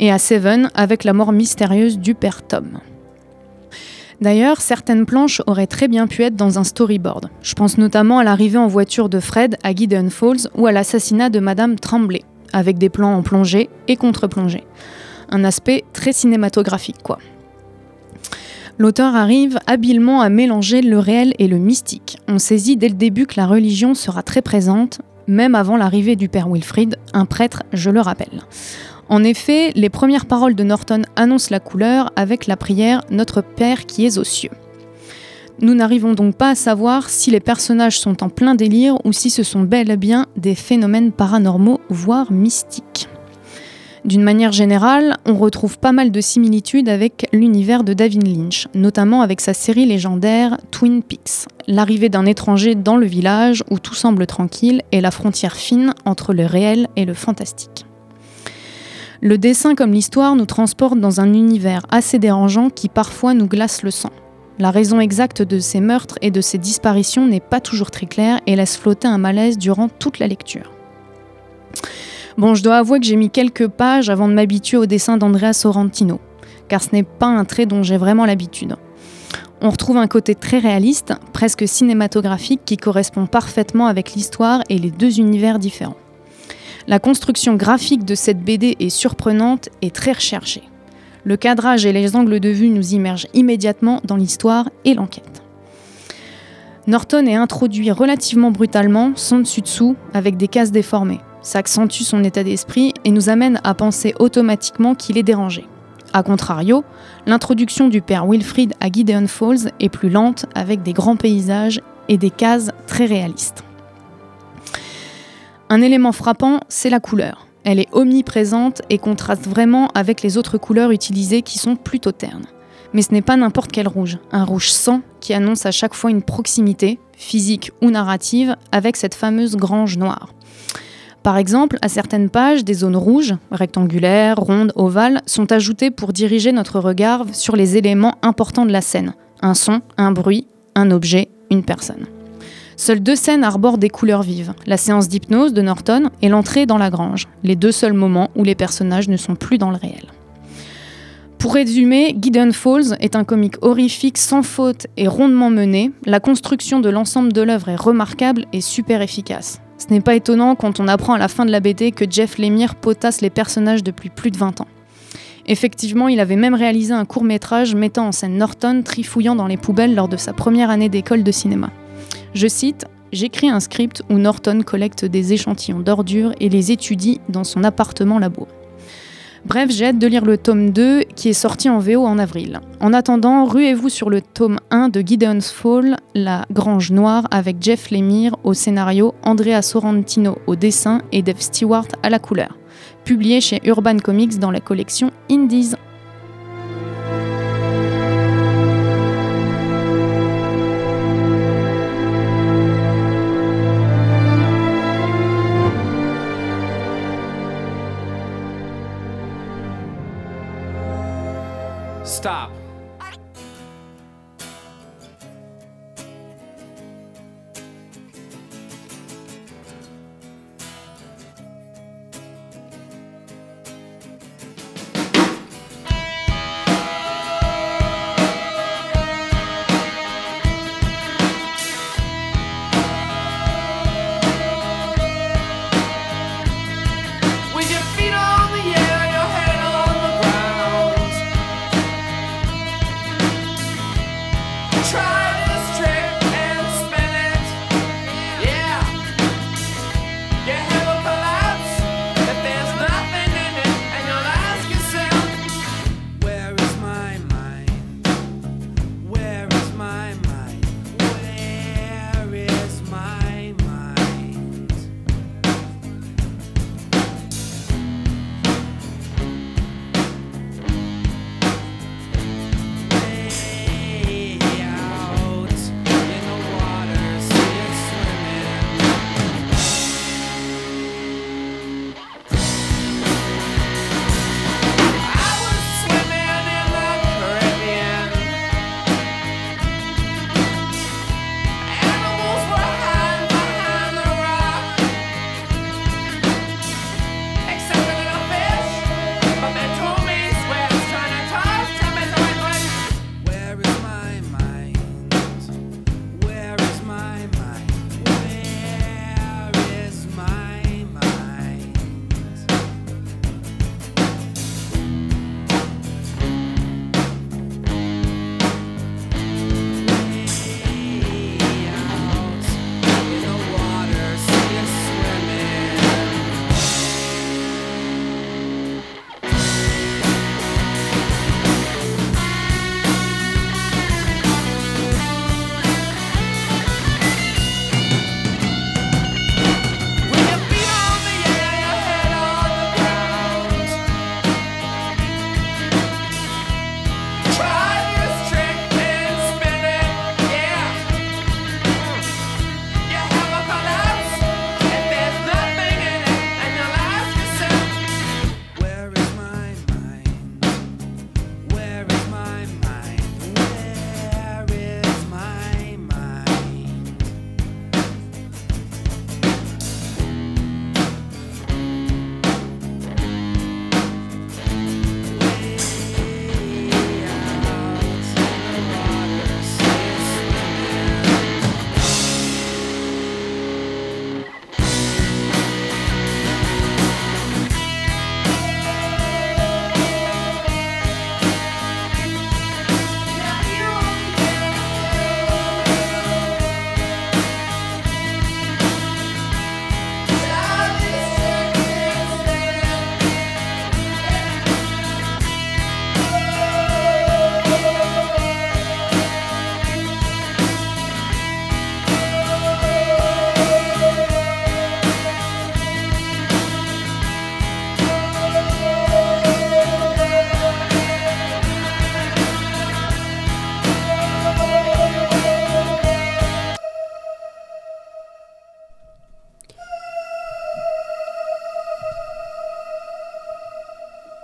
Et à Seven avec la mort mystérieuse du père Tom. D'ailleurs, certaines planches auraient très bien pu être dans un storyboard. Je pense notamment à l'arrivée en voiture de Fred à Gideon Falls ou à l'assassinat de Madame Tremblay, avec des plans en plongée et contre-plongée. Un aspect très cinématographique, quoi. L'auteur arrive habilement à mélanger le réel et le mystique. On saisit dès le début que la religion sera très présente, même avant l'arrivée du père Wilfrid, un prêtre, je le rappelle. En effet, les premières paroles de Norton annoncent la couleur avec la prière Notre Père qui es aux cieux. Nous n'arrivons donc pas à savoir si les personnages sont en plein délire ou si ce sont bel et bien des phénomènes paranormaux, voire mystiques. D'une manière générale, on retrouve pas mal de similitudes avec l'univers de David Lynch, notamment avec sa série légendaire Twin Peaks, l'arrivée d'un étranger dans le village où tout semble tranquille et la frontière fine entre le réel et le fantastique. Le dessin comme l'histoire nous transporte dans un univers assez dérangeant qui parfois nous glace le sang. La raison exacte de ces meurtres et de ces disparitions n'est pas toujours très claire et laisse flotter un malaise durant toute la lecture. Bon, je dois avouer que j'ai mis quelques pages avant de m'habituer au dessin d'Andrea Sorrentino, car ce n'est pas un trait dont j'ai vraiment l'habitude. On retrouve un côté très réaliste, presque cinématographique, qui correspond parfaitement avec l'histoire et les deux univers différents. La construction graphique de cette BD est surprenante et très recherchée. Le cadrage et les angles de vue nous immergent immédiatement dans l'histoire et l'enquête. Norton est introduit relativement brutalement, sans dessus-dessous, avec des cases déformées. Ça accentue son état d'esprit et nous amène à penser automatiquement qu'il est dérangé. A contrario, l'introduction du père Wilfrid à Gideon Falls est plus lente avec des grands paysages et des cases très réalistes. Un élément frappant, c'est la couleur. Elle est omniprésente et contraste vraiment avec les autres couleurs utilisées qui sont plutôt ternes. Mais ce n'est pas n'importe quel rouge, un rouge sang qui annonce à chaque fois une proximité, physique ou narrative, avec cette fameuse grange noire. Par exemple, à certaines pages, des zones rouges, rectangulaires, rondes, ovales, sont ajoutées pour diriger notre regard sur les éléments importants de la scène. Un son, un bruit, un objet, une personne. Seules deux scènes arborent des couleurs vives, la séance d'hypnose de Norton et l'entrée dans la grange, les deux seuls moments où les personnages ne sont plus dans le réel. Pour résumer, Gideon Falls est un comique horrifique sans faute et rondement mené. La construction de l'ensemble de l'œuvre est remarquable et super efficace. Ce n'est pas étonnant quand on apprend à la fin de la BD que Jeff Lemire potasse les personnages depuis plus de 20 ans. Effectivement, il avait même réalisé un court métrage mettant en scène Norton trifouillant dans les poubelles lors de sa première année d'école de cinéma. Je cite J'écris un script où Norton collecte des échantillons d'ordures et les étudie dans son appartement labo. Bref, j'ai hâte de lire le tome 2 qui est sorti en VO en avril. En attendant, ruez-vous sur le tome 1 de Gideon's Fall, La Grange Noire, avec Jeff Lemire au scénario, Andrea Sorrentino au dessin et Dave Stewart à la couleur. Publié chez Urban Comics dans la collection Indies.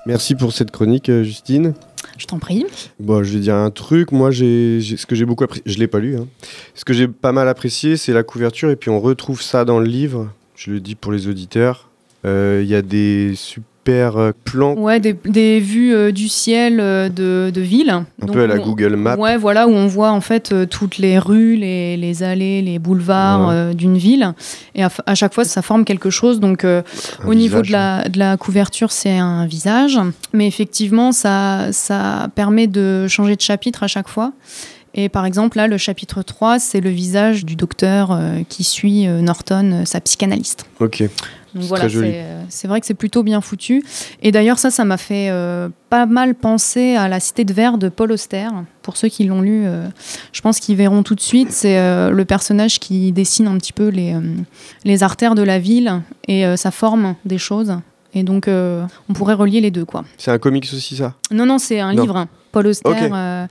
Merci pour cette chronique, euh, Justine. Je t'en prie. Bon, je vais dire un truc. Moi, j'ai, ce que j'ai beaucoup apprécié, je l'ai pas lu. hein. Ce que j'ai pas mal apprécié, c'est la couverture, et puis on retrouve ça dans le livre. Je le dis pour les auditeurs. Euh, Il y a des super euh, plans, Ouais, des, des vues euh, du ciel euh, de, de ville. un Donc, peu à la on- Google Maps. Ouais, voilà, où on voit en fait toutes les rues, les, les allées, les boulevards Ouais. d'une ville. Et à, à chaque fois, ça forme quelque chose. Donc, au niveau de la, de la couverture, c'est un visage. Mais effectivement, ça, ça permet de changer de chapitre à chaque fois. Et par exemple, là, le chapitre 3, c'est le visage du docteur euh, qui suit euh, Norton, euh, sa psychanalyste. Ok. Donc C'est voilà, c'est euh, c'est vrai que c'est plutôt bien foutu. Et d'ailleurs, ça, ça m'a fait euh, pas mal penser à La Cité de Verre de Paul Auster. Pour ceux qui l'ont lu, euh, je pense qu'ils verront tout de suite. C'est euh, le personnage qui dessine un petit peu les, euh, les artères de la ville et euh, sa forme des choses. Et donc, euh, on pourrait relier les deux, quoi. C'est un comics aussi, ça? Non, non, c'est un Non. livre. Paul Auster, euh,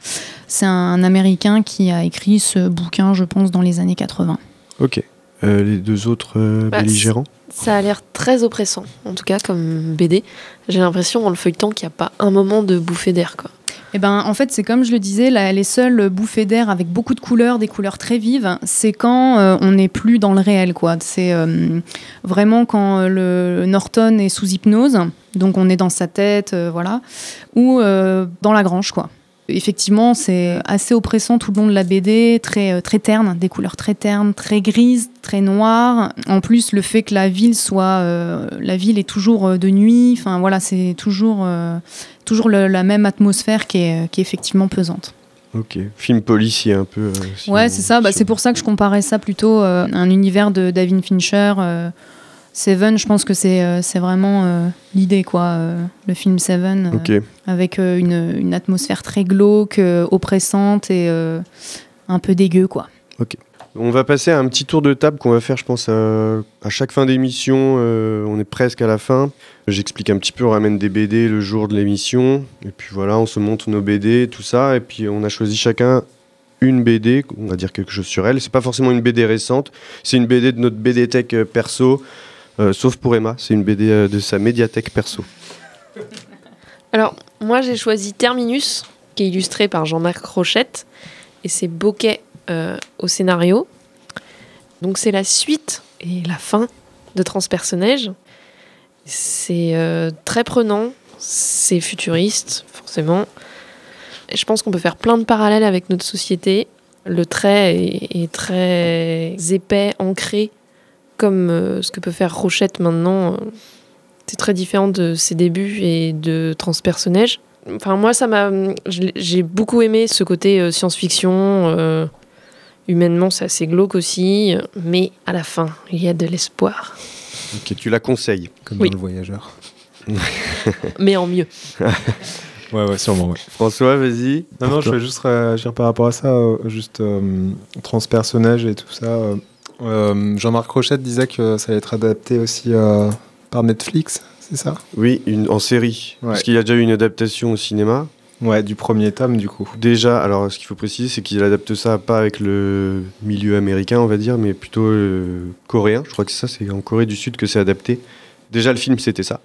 c'est un Américain qui a écrit ce bouquin, je pense, dans les années 80. Ok. Euh, les deux autres euh, Bah, belligérants? Ça a l'air très oppressant, en tout cas comme BD. J'ai l'impression en le feuilletant qu'il n'y a pas un moment de bouffée d'air. Eh ben, en fait, c'est comme je le disais, là, les seules bouffées d'air avec beaucoup de couleurs, des couleurs très vives, c'est quand euh, on n'est plus dans le réel. C'est euh, vraiment quand euh, le Norton est sous hypnose, donc on est dans sa tête, voilà, ou dans la grange, quoi. Effectivement, c'est assez oppressant tout le long de la BD, très, euh, très terne, des couleurs très ternes, très grises, très noires. En plus, le fait que la ville soit, euh, la ville est toujours euh, de nuit. Enfin voilà, c'est toujours, euh, toujours le- la même atmosphère qui est, qui est effectivement pesante. Ok. Film policier un peu. euh, si Ouais, on- c'est ça. Bah, c'est pour ça que je comparais ça plutôt à un univers de David Fincher. Seven, je pense que c'est euh, c'est vraiment euh, l'idée, quoi. euh, le film Seven, euh, avec une, une atmosphère très glauque, oppressante et un peu dégueu, quoi. Ok. On va passer à un petit tour de table qu'on va faire, je pense, à, à chaque fin d'émission. on est presque à la fin. J'explique un petit peu, on ramène des BD le jour de l'émission. Et puis voilà, on se montre nos BD, tout ça. Et puis on a choisi chacun une BD, on va dire quelque chose sur elle. C'est pas forcément une BD récente, c'est une BD de notre BD Tech perso. Euh, sauf pour Emma, c'est une BD euh, de sa médiathèque perso. Alors, moi j'ai choisi Terminus, qui est illustré par Jean-Marc Rochette, et c'est Bokeh euh, au scénario. Donc c'est la suite et la fin de Transpersonnage. C'est très prenant, c'est futuriste, forcément. Et je pense qu'on peut faire plein de parallèles avec notre société. Le trait est très épais, ancré, comme euh, ce que peut faire Rochette maintenant. euh, c'est très différent de ses débuts et de Transpersonnage. Enfin, moi, ça m'a. l'ai- J'ai beaucoup aimé ce côté euh, science-fiction. euh, humainement, c'est assez glauque aussi. Mais à la fin, il y a de l'espoir. Ok, tu la conseilles. Comme Oui. dans le voyageur. Mais en mieux. Ouais, ouais, sûrement, ouais. François, vas-y. Non, non, je vais juste réagir par rapport à ça, euh, juste euh, transpersonnage et tout ça. euh, euh, Jean-Marc Rochette disait que ça allait être adapté aussi euh, par Netflix, c'est ça? Oui, une, en série. Ouais. Parce qu'il y a déjà eu une adaptation au cinéma. Ouais, du premier tome, du coup. Déjà, alors ce qu'il faut préciser, c'est qu'il adapte ça pas avec le milieu américain, on va dire, mais plutôt euh, coréen. Je crois que c'est ça, c'est en Corée du Sud que c'est adapté. Déjà, le film, c'était ça.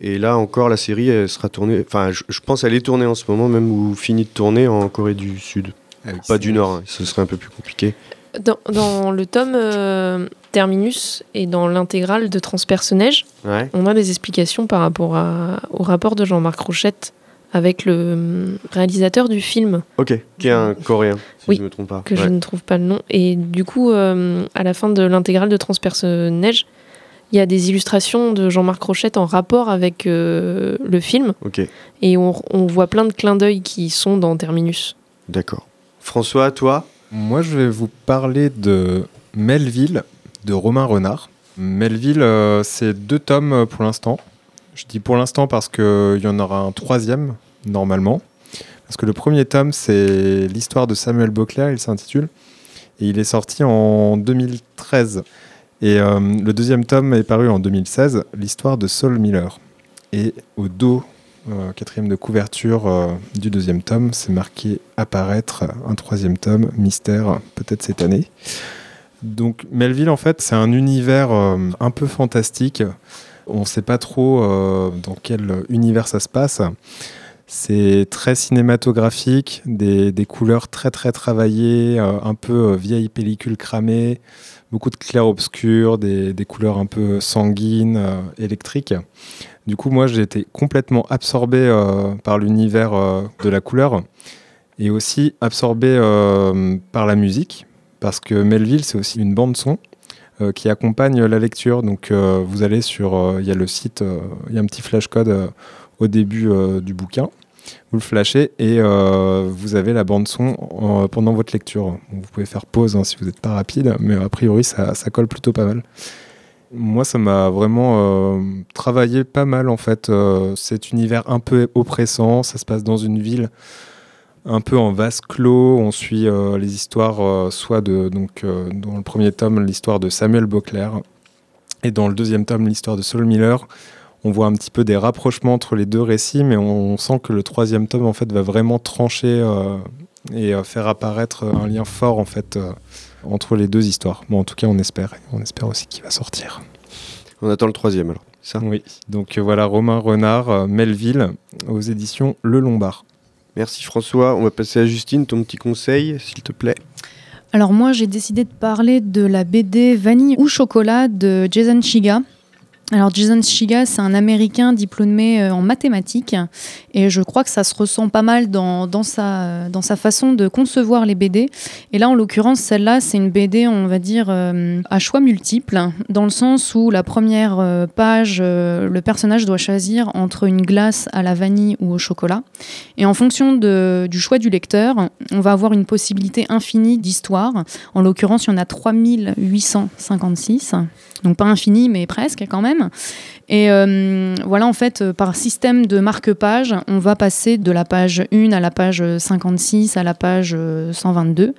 Et là encore, la série, elle sera tournée. Enfin, je, je pense qu'elle est tournée en ce moment, même ou finie de tourner en Corée du Sud. Ah oui, pas du Nord, hein, ce serait un peu plus compliqué. Dans, dans le tome euh, Terminus et dans l'intégrale de Transpersonnage, Ouais. on a des explications par rapport à- au rapport de Jean-Marc Rochette avec le euh, réalisateur du film. Ok, qui est un Coréen, si Oui, je ne me trompe pas. que je ne trouve pas le nom. Et du coup, euh, à la fin de l'intégrale de Transpersonnage, il y a des illustrations de Jean-Marc Rochette en rapport avec euh, le film. Ok, Et on, on voit plein de clins d'œil qui sont dans Terminus. d'accord. François, toi? Moi, je vais vous parler de Melville de Romain Renard. Melville, euh, c'est deux tomes euh, pour l'instant. Je dis pour l'instant parce qu'il y en aura un troisième, normalement. Parce que le premier tome, c'est l'histoire de Samuel Beauclerc, il s'intitule. Et il est sorti en 2013. Et euh, le deuxième tome est paru en 2016, l'histoire de Saul Miller. Et au dos, euh, quatrième de couverture euh, du deuxième tome, c'est marqué apparaître un troisième tome, mystère, peut-être cette année. Donc Melville, en fait, c'est un univers euh, un peu fantastique On ne sait pas trop dans quel univers ça se passe. C'est très cinématographique, des, couleurs très très travaillées, un peu euh, vieille pellicule cramée, beaucoup de clair-obscur, des, des couleurs un peu sanguines, électriques. Du coup, moi, j'ai été complètement absorbé euh, par l'univers euh, de la couleur et aussi absorbé euh, par la musique, parce que Melville, c'est aussi une bande son qui accompagne la lecture. Donc, vous allez sur, il y a le site, il y a un petit flash code euh, au début du bouquin. Vous le flashez et vous avez la bande son en- pendant votre lecture. Vous pouvez faire pause hein, si vous n'êtes pas rapide, mais a priori ça colle plutôt pas mal. Moi, ça m'a vraiment euh, travaillé pas mal en fait. euh, cet univers un peu oppressant, ça se passe dans une ville un peu en vase clos. On suit euh, les histoires, soit de donc dans le premier tome l'histoire de Samuel Beauclerc et dans le deuxième tome l'histoire de Saul Miller. On voit un petit peu des rapprochements entre les deux récits, mais on, sent que le troisième tome en fait va vraiment trancher et faire apparaître un lien fort en fait entre les deux histoires. Bon, en tout cas, on espère. On espère aussi qu'il va sortir. On attend le troisième alors. Ça? Oui. Donc euh, voilà, Romain Renard, euh, Melville, aux éditions Le Lombard. Merci François. On va passer à Justine, ton petit conseil, s'il te plaît. Alors moi, j'ai décidé de parler de la BD Vanille ou chocolat de Jason Shiga. Alors Jason Shiga, c'est un Américain diplômé euh, en mathématiques et je crois que ça se ressent pas mal dans, dans, sa, façon de concevoir les BD. Et là, en l'occurrence, celle-là, c'est une BD, on va dire, euh, à choix multiples, dans le sens où la première euh, page, euh, le personnage doit choisir entre une glace à la vanille ou au chocolat. Et en fonction du choix du lecteur, on va avoir une possibilité infinie d'histoires. En l'occurrence, il y en a 3856. Donc pas infini, mais presque quand même. Et euh, voilà, en fait, euh, par système de marque-page, on va passer de la page 1 à la page 56 à la page euh, 122.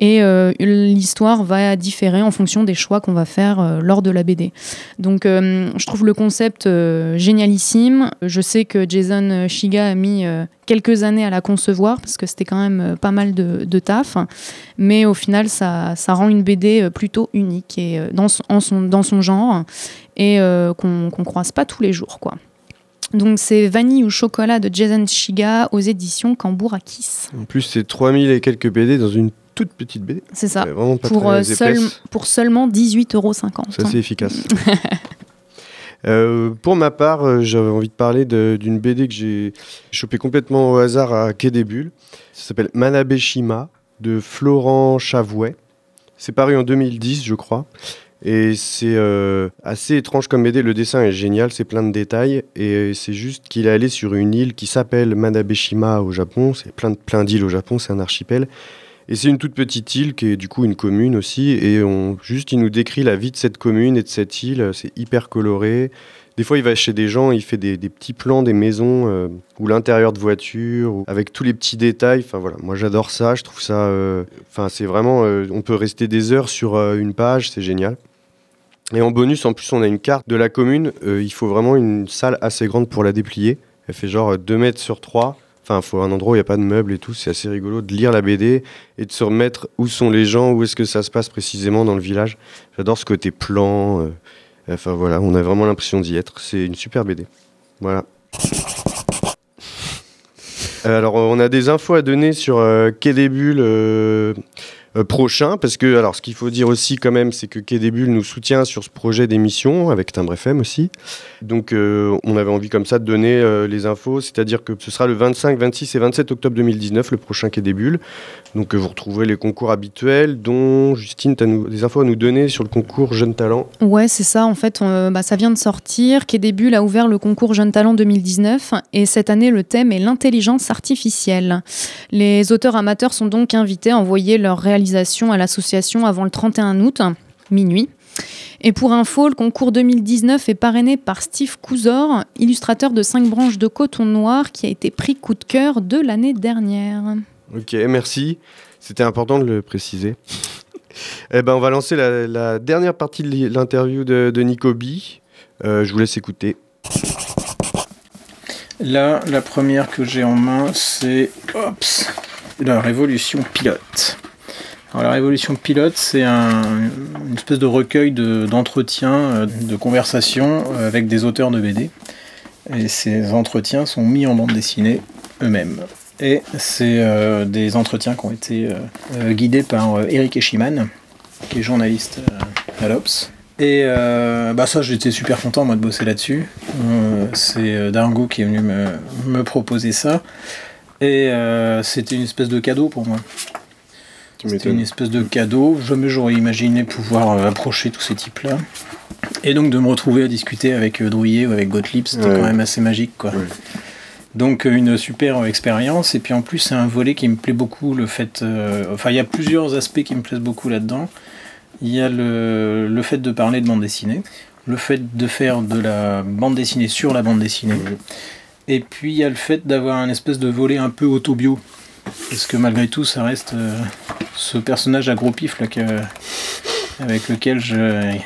Et euh, l'histoire va différer en fonction des choix qu'on va faire euh, lors de la BD. Donc euh, je trouve le concept génialissime. Je sais que Jason Shiga a mis quelques années à la concevoir parce que c'était quand même pas mal de, taf. Mais au final, ça, rend une BD plutôt unique et, dans, son, genre et qu'on qu'on croise pas tous les jours. quoi. Donc c'est Vanille ou chocolat de Jason Shiga aux éditions Cambourakis. En plus, c'est 3000 et quelques BD dans une toute petite BD. C'est ça. Vraiment pas Pour, très euh, seul- pour seulement 18,50 euros. C'est assez efficace. Euh, pour ma part, euh, j'avais envie de parler d'une BD que j'ai chopé complètement au hasard à Quai des Bulles. Ça s'appelle Manabeshima de Florent Chavouet. C'est paru en 2010, je crois. Et c'est euh, assez étrange comme BD. Le dessin est génial, c'est plein de détails. Et c'est juste qu'il est allé sur une île qui s'appelle Manabeshima au Japon. C'est plein, de- plein d'îles au Japon, c'est un archipel. Et c'est une toute petite île qui est du coup une commune aussi. Et juste, il nous décrit la vie de cette commune et de cette île. C'est hyper coloré. Des fois, il va chez des gens, il fait des, petits plans des maisons euh, ou l'intérieur de voitures, avec tous les petits détails. Enfin voilà, moi j'adore ça. Je trouve ça. euh, Enfin, c'est vraiment. euh, on peut rester des heures sur une page, c'est génial. Et en bonus, en plus, on a une carte de la commune. Il faut vraiment une salle assez grande pour la déplier. Elle fait genre 2 mètres sur 3. Enfin, faut un endroit où il n'y a pas de meubles et tout. C'est assez rigolo de lire la BD et de se remettre où sont les gens, où est-ce que ça se passe précisément dans le village. J'adore ce côté plan. euh, enfin voilà, on a vraiment l'impression d'y être. C'est une super BD. Voilà. Euh, Alors, on a des infos à donner sur euh, Quai euh, prochain, parce que, alors, ce qu'il faut dire aussi quand même, c'est que Quai nous soutient sur ce projet d'émission, avec Timbre FM aussi. Donc, euh, on avait envie comme ça de donner euh, les infos, c'est-à-dire que ce sera le 25, 26 et 27 octobre 2019, le prochain Quai. Donc, euh, vous retrouverez les concours habituels, dont, Justine, tu as des infos à nous donner sur le concours Jeunes Talents? Ouais, c'est ça. En fait, bah, ça vient de sortir. Quai a ouvert le concours Jeunes Talents 2019 et cette année, le thème est l'intelligence artificielle. Les auteurs amateurs sont donc invités à envoyer leur réalisation à l'association avant le 31 août, minuit. Et pour info, le concours 2019 est parrainé par Steve Couzor, illustrateur de 5 branches de coton noir qui a été pris coup de cœur de l'année dernière. Ok, merci. C'était important de le préciser. eh ben, on va lancer la, la dernière partie de l'interview de, de Nico B. Euh, je vous laisse écouter. Là, la première que j'ai en main, c'est la Révolution Pilote. Alors, la Révolution Pilote, c'est un- une espèce de recueil de- d'entretiens, euh, de, conversations euh, avec des auteurs de BD. Et ces entretiens sont mis en bande dessinée eux-mêmes. Et c'est euh, des entretiens qui ont été guidés par Eric Eschiman, qui est journaliste à l'Obs. Et bah ça, j'étais super content moi de bosser là-dessus. C'est Dargo qui est venu me, me proposer ça. Et c'était une espèce de cadeau pour moi. C'était une espèce de cadeau. Jamais j'aurais imaginé pouvoir euh, approcher tous ces types-là. Et donc de me retrouver à discuter avec euh, Drouillet ou avec Gottlieb, c'était Ouais. quand même assez magique. quoi. Donc euh, une super expérience. Et puis en plus, c'est un volet qui me plaît beaucoup. Le fait, euh, enfin, il y a plusieurs aspects qui me plaisent beaucoup là-dedans. Il y a le, le fait de parler de bande dessinée, le fait de faire de la bande dessinée sur la bande dessinée. Et puis il y a le fait d'avoir un espèce de volet un peu autobio. Parce que malgré tout, ça reste euh, ce personnage à gros pif là, que- avec lequel je,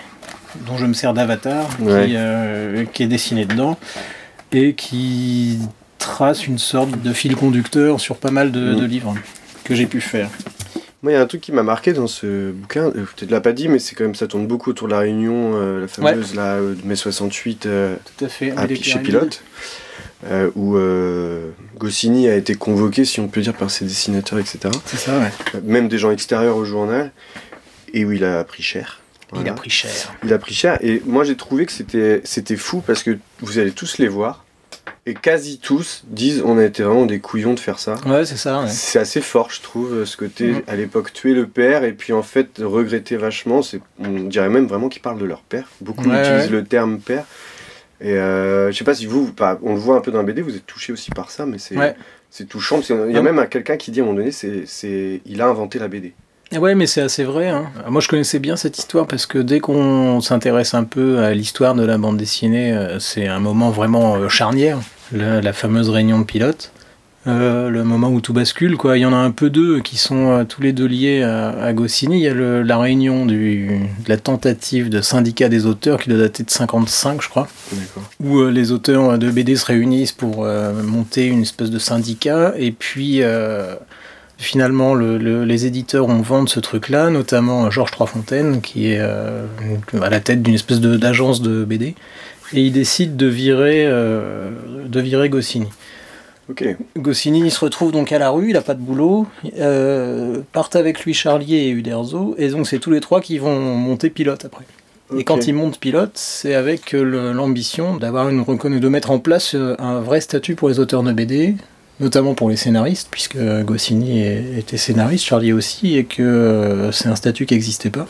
dont je me sers d'avatar, Ouais. qui, euh, qui est dessiné dedans, et qui trace une sorte de fil conducteur sur pas mal de, Mm. de livres que j'ai pu faire. Moi, il y a un truc qui m'a marqué dans ce bouquin, euh, te l'ai pas dit, mais c'est quand même, ça tourne beaucoup autour de la réunion, euh, la fameuse là, euh, de mai 68 euh, Tout à fait. à- chez. Pilote, euh, où euh, Goscinny a été convoqué, si on peut dire, par ses dessinateurs, etc. C'est ça, ouais. Euh, Même des gens extérieurs au journal, et où il a pris cher. Il a pris cher. Il a pris cher, et moi j'ai trouvé que c'était c'était fou parce que vous allez tous les voir, et quasi tous disent on a été vraiment des couillons de faire ça. Ouais, c'est ça. ouais. C'est assez fort, je trouve, ce côté Mhm. à l'époque tuer le père et puis en fait regretter vachement. C'est, on dirait même vraiment qu'ils parlent de leur père. Beaucoup Ouais, utilisent le terme père. Et euh, je sais pas si vous, bah, on le voit un peu dans la BD, vous êtes touché aussi par ça, mais c'est, Ouais. touchant. Parce qu'il y a Ouais. même un- quelqu'un qui dit à un moment donné, c'est, il a inventé la BD. Ah Ouais, mais c'est assez vrai. hein. Moi, je connaissais bien cette histoire parce que dès qu'on s'intéresse un peu à l'histoire de la bande dessinée, euh, c'est un moment vraiment euh, charnière, la, la fameuse réunion de pilotes. Euh, le moment où tout bascule, quoi. Il y en a un peu deux qui sont euh, tous les deux liés à, à Goscinny. Il y a le- la réunion du, de la tentative de syndicat des auteurs qui doit dater de 55, je crois où euh, les auteurs de BD se réunissent pour monter une espèce de syndicat et puis finalement le- le- les éditeurs ont vendu ce truc-là, notamment Georges Troisfontaine qui est euh, à la tête d'une espèce de- d'agence de, BD et il décide de virer, euh, de virer Goscinny. Goscinny se retrouve donc à la rue, il a pas de boulot, euh, partent avec lui Charlier et Uderzo et donc c'est tous les trois qui vont monter pilote après. Et quand ils montent pilote, c'est avec euh, l'ambition d'avoir une de mettre en place euh, un vrai statut pour les auteurs de BD, notamment pour les scénaristes, puisque Goscinny était scénariste, Charlier aussi, et que c'est un statut qui n'existait pas.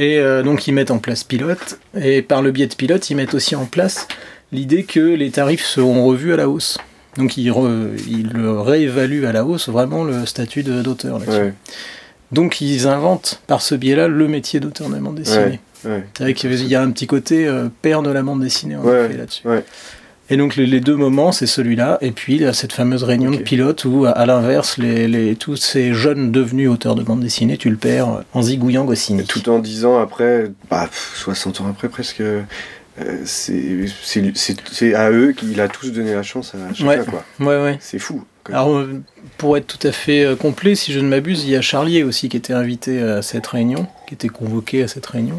Et euh, donc ils mettent en place pilote, et par le biais de pilote, ils mettent aussi en place l'idée que les tarifs seront revus à la hausse. Donc ils, re- réévaluent à la hausse vraiment le statut d'auteur là-dessus. Ouais. Donc ils inventent par ce biais-là le métier d'auteur de bande dessinée. Ouais. ouais. C'est vrai qu'il y a un petit côté euh, père de la bande dessinée en effet là-dessus. Et donc les, les deux moments, c'est celui-là, et puis il y a cette fameuse réunion de pilote où, à, à l'inverse, les, les- tous ces jeunes devenus auteurs de bande dessinée, tu le perds en zigouillant Goscinny. Tout en disant après, bah, pff, 60 ans après presque, c'est, c'est, à eux qu'il a tous donné la chance à chacun. Ouais. Quoi. Ouais, ouais. C'est fou. Alors, euh, pour être tout à fait euh, complet, si je ne m'abuse, il y a Charlier aussi qui était invité à cette réunion, qui était convoqué à cette réunion,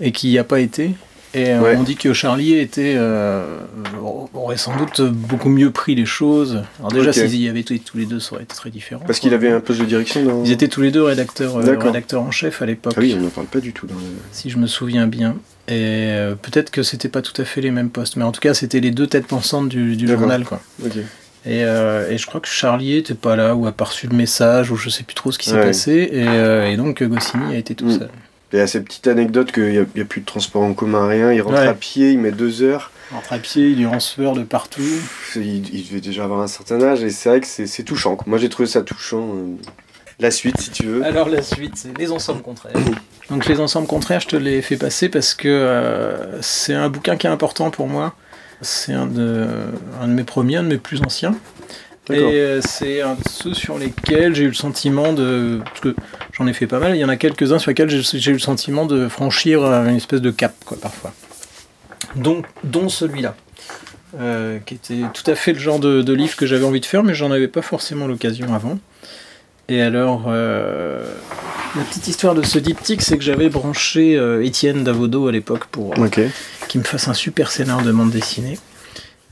et qui n'y a pas été. Et euh, on dit que Charlier était, euh, aurait sans doute beaucoup mieux pris les choses. Alors déjà, Ok. s'ils y avaient été tous les deux, ça aurait été très différent. Parce qu'il avait un poste de direction dans. Ils étaient tous les deux euh, rédacteurs en chef à l'époque. Ah oui, on n'en parle pas du tout dans le. Si je me souviens bien. Et euh, peut-être que c'était pas tout à fait les mêmes postes, mais en tout cas, c'était les deux têtes pensantes du, journal, quoi. Et, euh, et je crois que Charlier était pas là, ou a pas reçu le message, ou je sais plus trop ce qui s'est Ouais. passé, et, euh, et donc Goscinny a été tout Mm. seul. Il y a cette petite anecdote qu'il n'y a, il plus de transport en commun, rien. Il rentre Ouais. à pied, il met deux heures. Entre à pied, il est en sueur de partout. Il, il devait déjà avoir un certain âge et c'est vrai que c'est, touchant. Moi j'ai trouvé ça touchant. La suite, si tu veux. Alors la suite, c'est les ensembles contraires. Donc les ensembles contraires, je te l'ai fait passer parce que euh, c'est un bouquin qui est important pour moi. C'est un de, un de mes premiers, un de mes plus anciens. Et D'accord. euh, c'est un de ceux sur lesquels j'ai eu le sentiment de... Parce que j'en ai fait pas mal, il y en a quelques-uns sur lesquels j'ai, eu le sentiment de franchir euh, une espèce de cap, quoi, parfois. Donc, dont celui-là. euh, qui était tout à fait le genre de, de livre que j'avais envie de faire, mais j'en avais pas forcément l'occasion avant. Et alors, euh, la petite histoire de ce diptyque, c'est que j'avais branché euh, Étienne Davodo à l'époque pour euh, qu'il me fasse un super scénar de bande dessinée.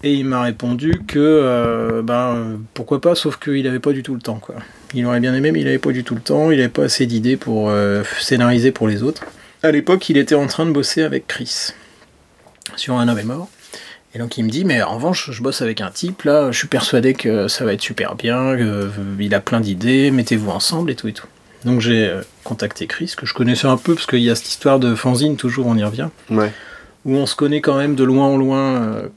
Et il m'a répondu que ben, pourquoi pas, sauf qu'il n'avait pas du tout le temps. Quoi. Il aurait bien aimé, mais il n'avait pas du tout le temps. Il n'avait pas assez d'idées pour scénariser pour les autres. À l'époque, il était en train de bosser avec Chris sur Un homme est mort. Et donc il me dit, mais en revanche, je bosse avec un type, là, je suis persuadé que ça va être super bien, euh, il a plein d'idées, mettez-vous ensemble et tout et tout. Donc j'ai euh, contacté Chris, que je connaissais un peu, parce qu'il y a cette histoire de fanzine, toujours on y revient, Ouais. où on se connaît quand même de loin en loin. euh,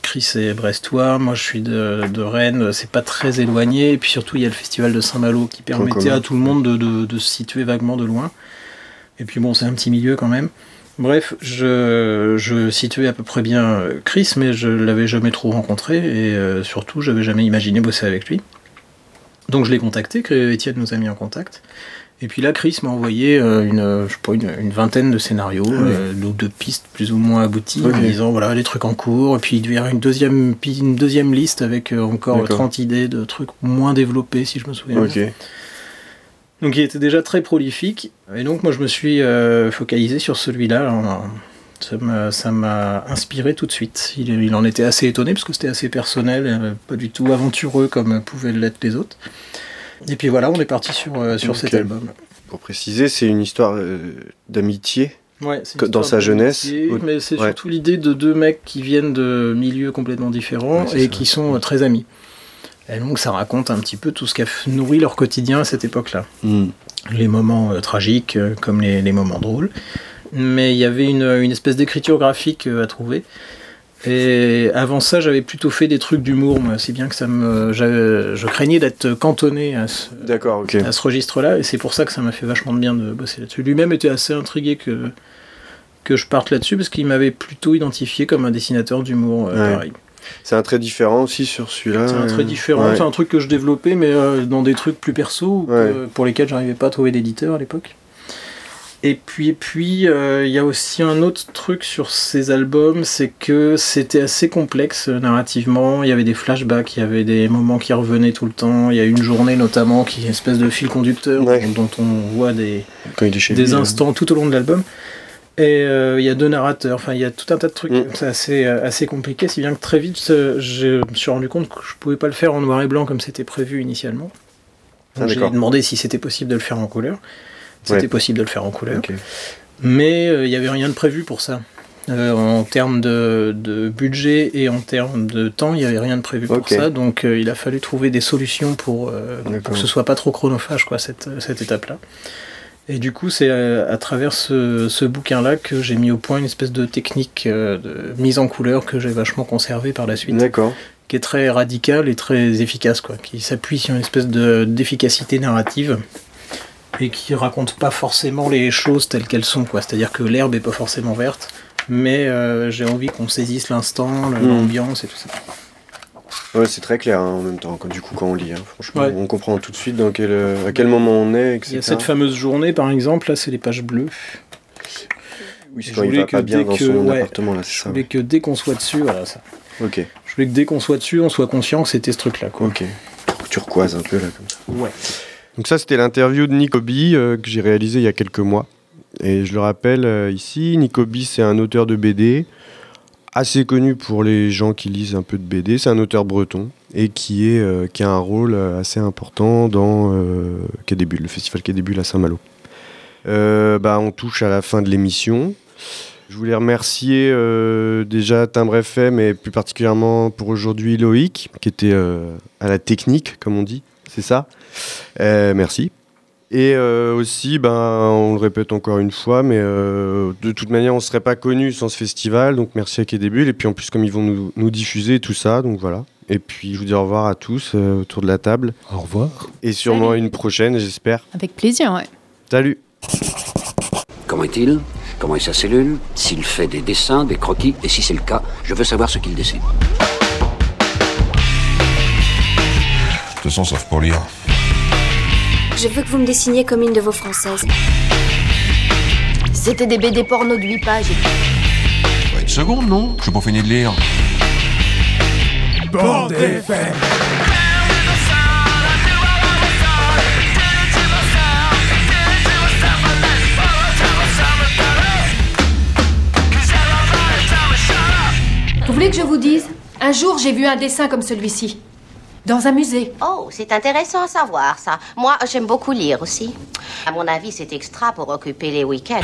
Chris est brestois, moi je suis de, de Rennes, c'est pas très éloigné, et puis surtout il y a le festival de Saint-Malo qui permettait à tout le monde de, de- de se situer vaguement de loin. Et puis bon, c'est un petit milieu quand même. Bref, je, je situais à peu près bien euh, Chris, mais je l'avais jamais trop rencontré, et euh, surtout, j'avais jamais imaginé bosser avec lui. Donc je l'ai contacté, que Étienne nous a mis en contact. Et puis là, Chris m'a envoyé euh, une, je sais pas, une, une vingtaine de scénarios, Ah euh, de pistes plus ou moins abouties, en disant voilà les trucs en cours. Et puis il y une deuxième, une deuxième liste avec encore D'accord. 30 idées de trucs moins développés, si je me souviens. Bien. Donc il était déjà très prolifique. Et donc moi je me suis euh, focalisé sur celui-là. Ça m'a, inspiré tout de suite. Il, il en était assez étonné parce que c'était assez personnel, euh, pas du tout aventureux comme pouvaient l'être les autres. Et puis voilà, on est parti sur, euh, sur cet album. Pour préciser, c'est une histoire euh, d'amitié. Ouais, dans sa jeunesse. Mais c'est ouais. surtout l'idée de deux mecs qui viennent de milieux complètement différents Ouais, et ça. qui sont très amis. Et donc ça raconte un petit peu tout ce qui a nourri leur quotidien à cette époque-là. Hmm. Les moments euh, tragiques euh, comme les, les moments drôles. Mais il y avait une, une espèce d'écriture graphique euh, à trouver. Et avant ça, j'avais plutôt fait des trucs d'humour, moi, si bien que ça me, je craignais d'être cantonné à ce, à ce registre-là, et c'est pour ça que ça m'a fait vachement de bien de bosser là-dessus. Lui-même était assez intrigué que, que je parte là-dessus, parce qu'il m'avait plutôt identifié comme un dessinateur d'humour, Ouais. pareil. C'est un trait différent aussi sur celui-là. C'est un trait euh, différent, ouais. c'est un truc que je développais, mais euh, dans des trucs plus perso, Ouais. pour lesquels j'arrivais pas à trouver d'éditeur à l'époque. Et puis, et puis, euh, il y a aussi un autre truc sur ces albums, c'est que c'était assez complexe narrativement. Il y avait des flashbacks, il y avait des moments qui revenaient tout le temps. Il y a une journée notamment qui est une espèce de fil conducteur Ouais. dont on voit des, des là. instants tout au long de l'album. Et euh, il y a deux narrateurs, enfin il y a tout un tas de trucs, Mm. c'est assez, euh, assez compliqué, si bien que très vite euh, je me suis rendu compte que je pouvais pas le faire en noir et blanc comme c'était prévu initialement. Ah, j'ai demandé si c'était possible de le faire en couleur. C'était Ouais. possible de le faire en couleur. Mais euh, il n'y avait rien de prévu pour ça. Euh, en termes de, de budget et en termes de temps, il n'y avait rien de prévu pour ça. Donc euh, il a fallu trouver des solutions pour, euh, que ce soit pas trop chronophage, quoi, cette, cette étape-là. Et du coup, c'est euh, à travers ce, ce bouquin-là que j'ai mis au point une espèce de technique euh, de mise en couleur que j'ai vachement conservée par la suite D'accord. qui est très radical et très efficace, quoi, qui s'appuie sur une espèce de- d'efficacité narrative et qui raconte pas forcément les choses telles qu'elles sont, quoi. C'est-à-dire que l'herbe est pas forcément verte, mais euh, j'ai envie qu'on saisisse l'instant, le- Mm. l'ambiance et tout ça. Ouais, c'est très clair hein, en même temps, quand, du coup, quand on lit. hein. Franchement, Ouais. on comprend tout de suite dans quel, euh, à quel moment on est, etc. Il y a cette fameuse journée, par exemple, là, c'est les pages bleues. Oui, c'est Je quand il voulais va que pas bien dès dans que- son ouais, appartement, là, c'est Je voulais que dès qu'on soit dessus, voilà ça. Ok, Je voulais que dès qu'on soit dessus, on soit conscient que c'était ce truc-là, quoi. ok. Turquoise un peu, là, comme ça. Ouais. Donc ça, c'était l'interview de Nicobi euh, que j'ai réalisé il y a quelques mois. Et je le rappelle euh, ici, Nicobi, c'est un auteur de BD assez connu pour les gens qui lisent un peu de BD. C'est un auteur breton et qui, est, euh, qui a un rôle euh, assez important dans euh, le festival Bulles à Saint-Malo. Bah, on touche à la fin de l'émission. Je voulais remercier déjà Timbre FM et plus particulièrement pour aujourd'hui Loïc, qui était à la technique, comme on dit. C'est ça Merci. Et euh, aussi, ben, on le répète encore une fois, mais euh, de toute manière, on ne serait pas connu sans ce festival. Donc merci à Quai des Bulles. Et puis en plus, comme ils vont nous, nous diffuser tout ça, donc voilà. Et puis je vous dis au revoir à tous euh, autour de la table. Au revoir. Et sûrement à une prochaine, j'espère. Avec plaisir, ouais. Salut Comment est-il? Comment est sa cellule? S'il fait des dessins, des croquis? Et si c'est le cas, je veux savoir ce qu'il dessine. De toute façon, sauf pour lire. Je veux que vous me dessiniez comme une de vos françaises. C'était des BD porno de 8 pages. Une seconde, non Je pas fini de lire. Bon Vous voulez que je vous dise? Un jour, j'ai vu un dessin comme celui-ci. Dans un musée. Oh, c'est intéressant à savoir, ça. Moi, j'aime beaucoup lire aussi. À mon avis, c'est extra pour occuper les week-ends.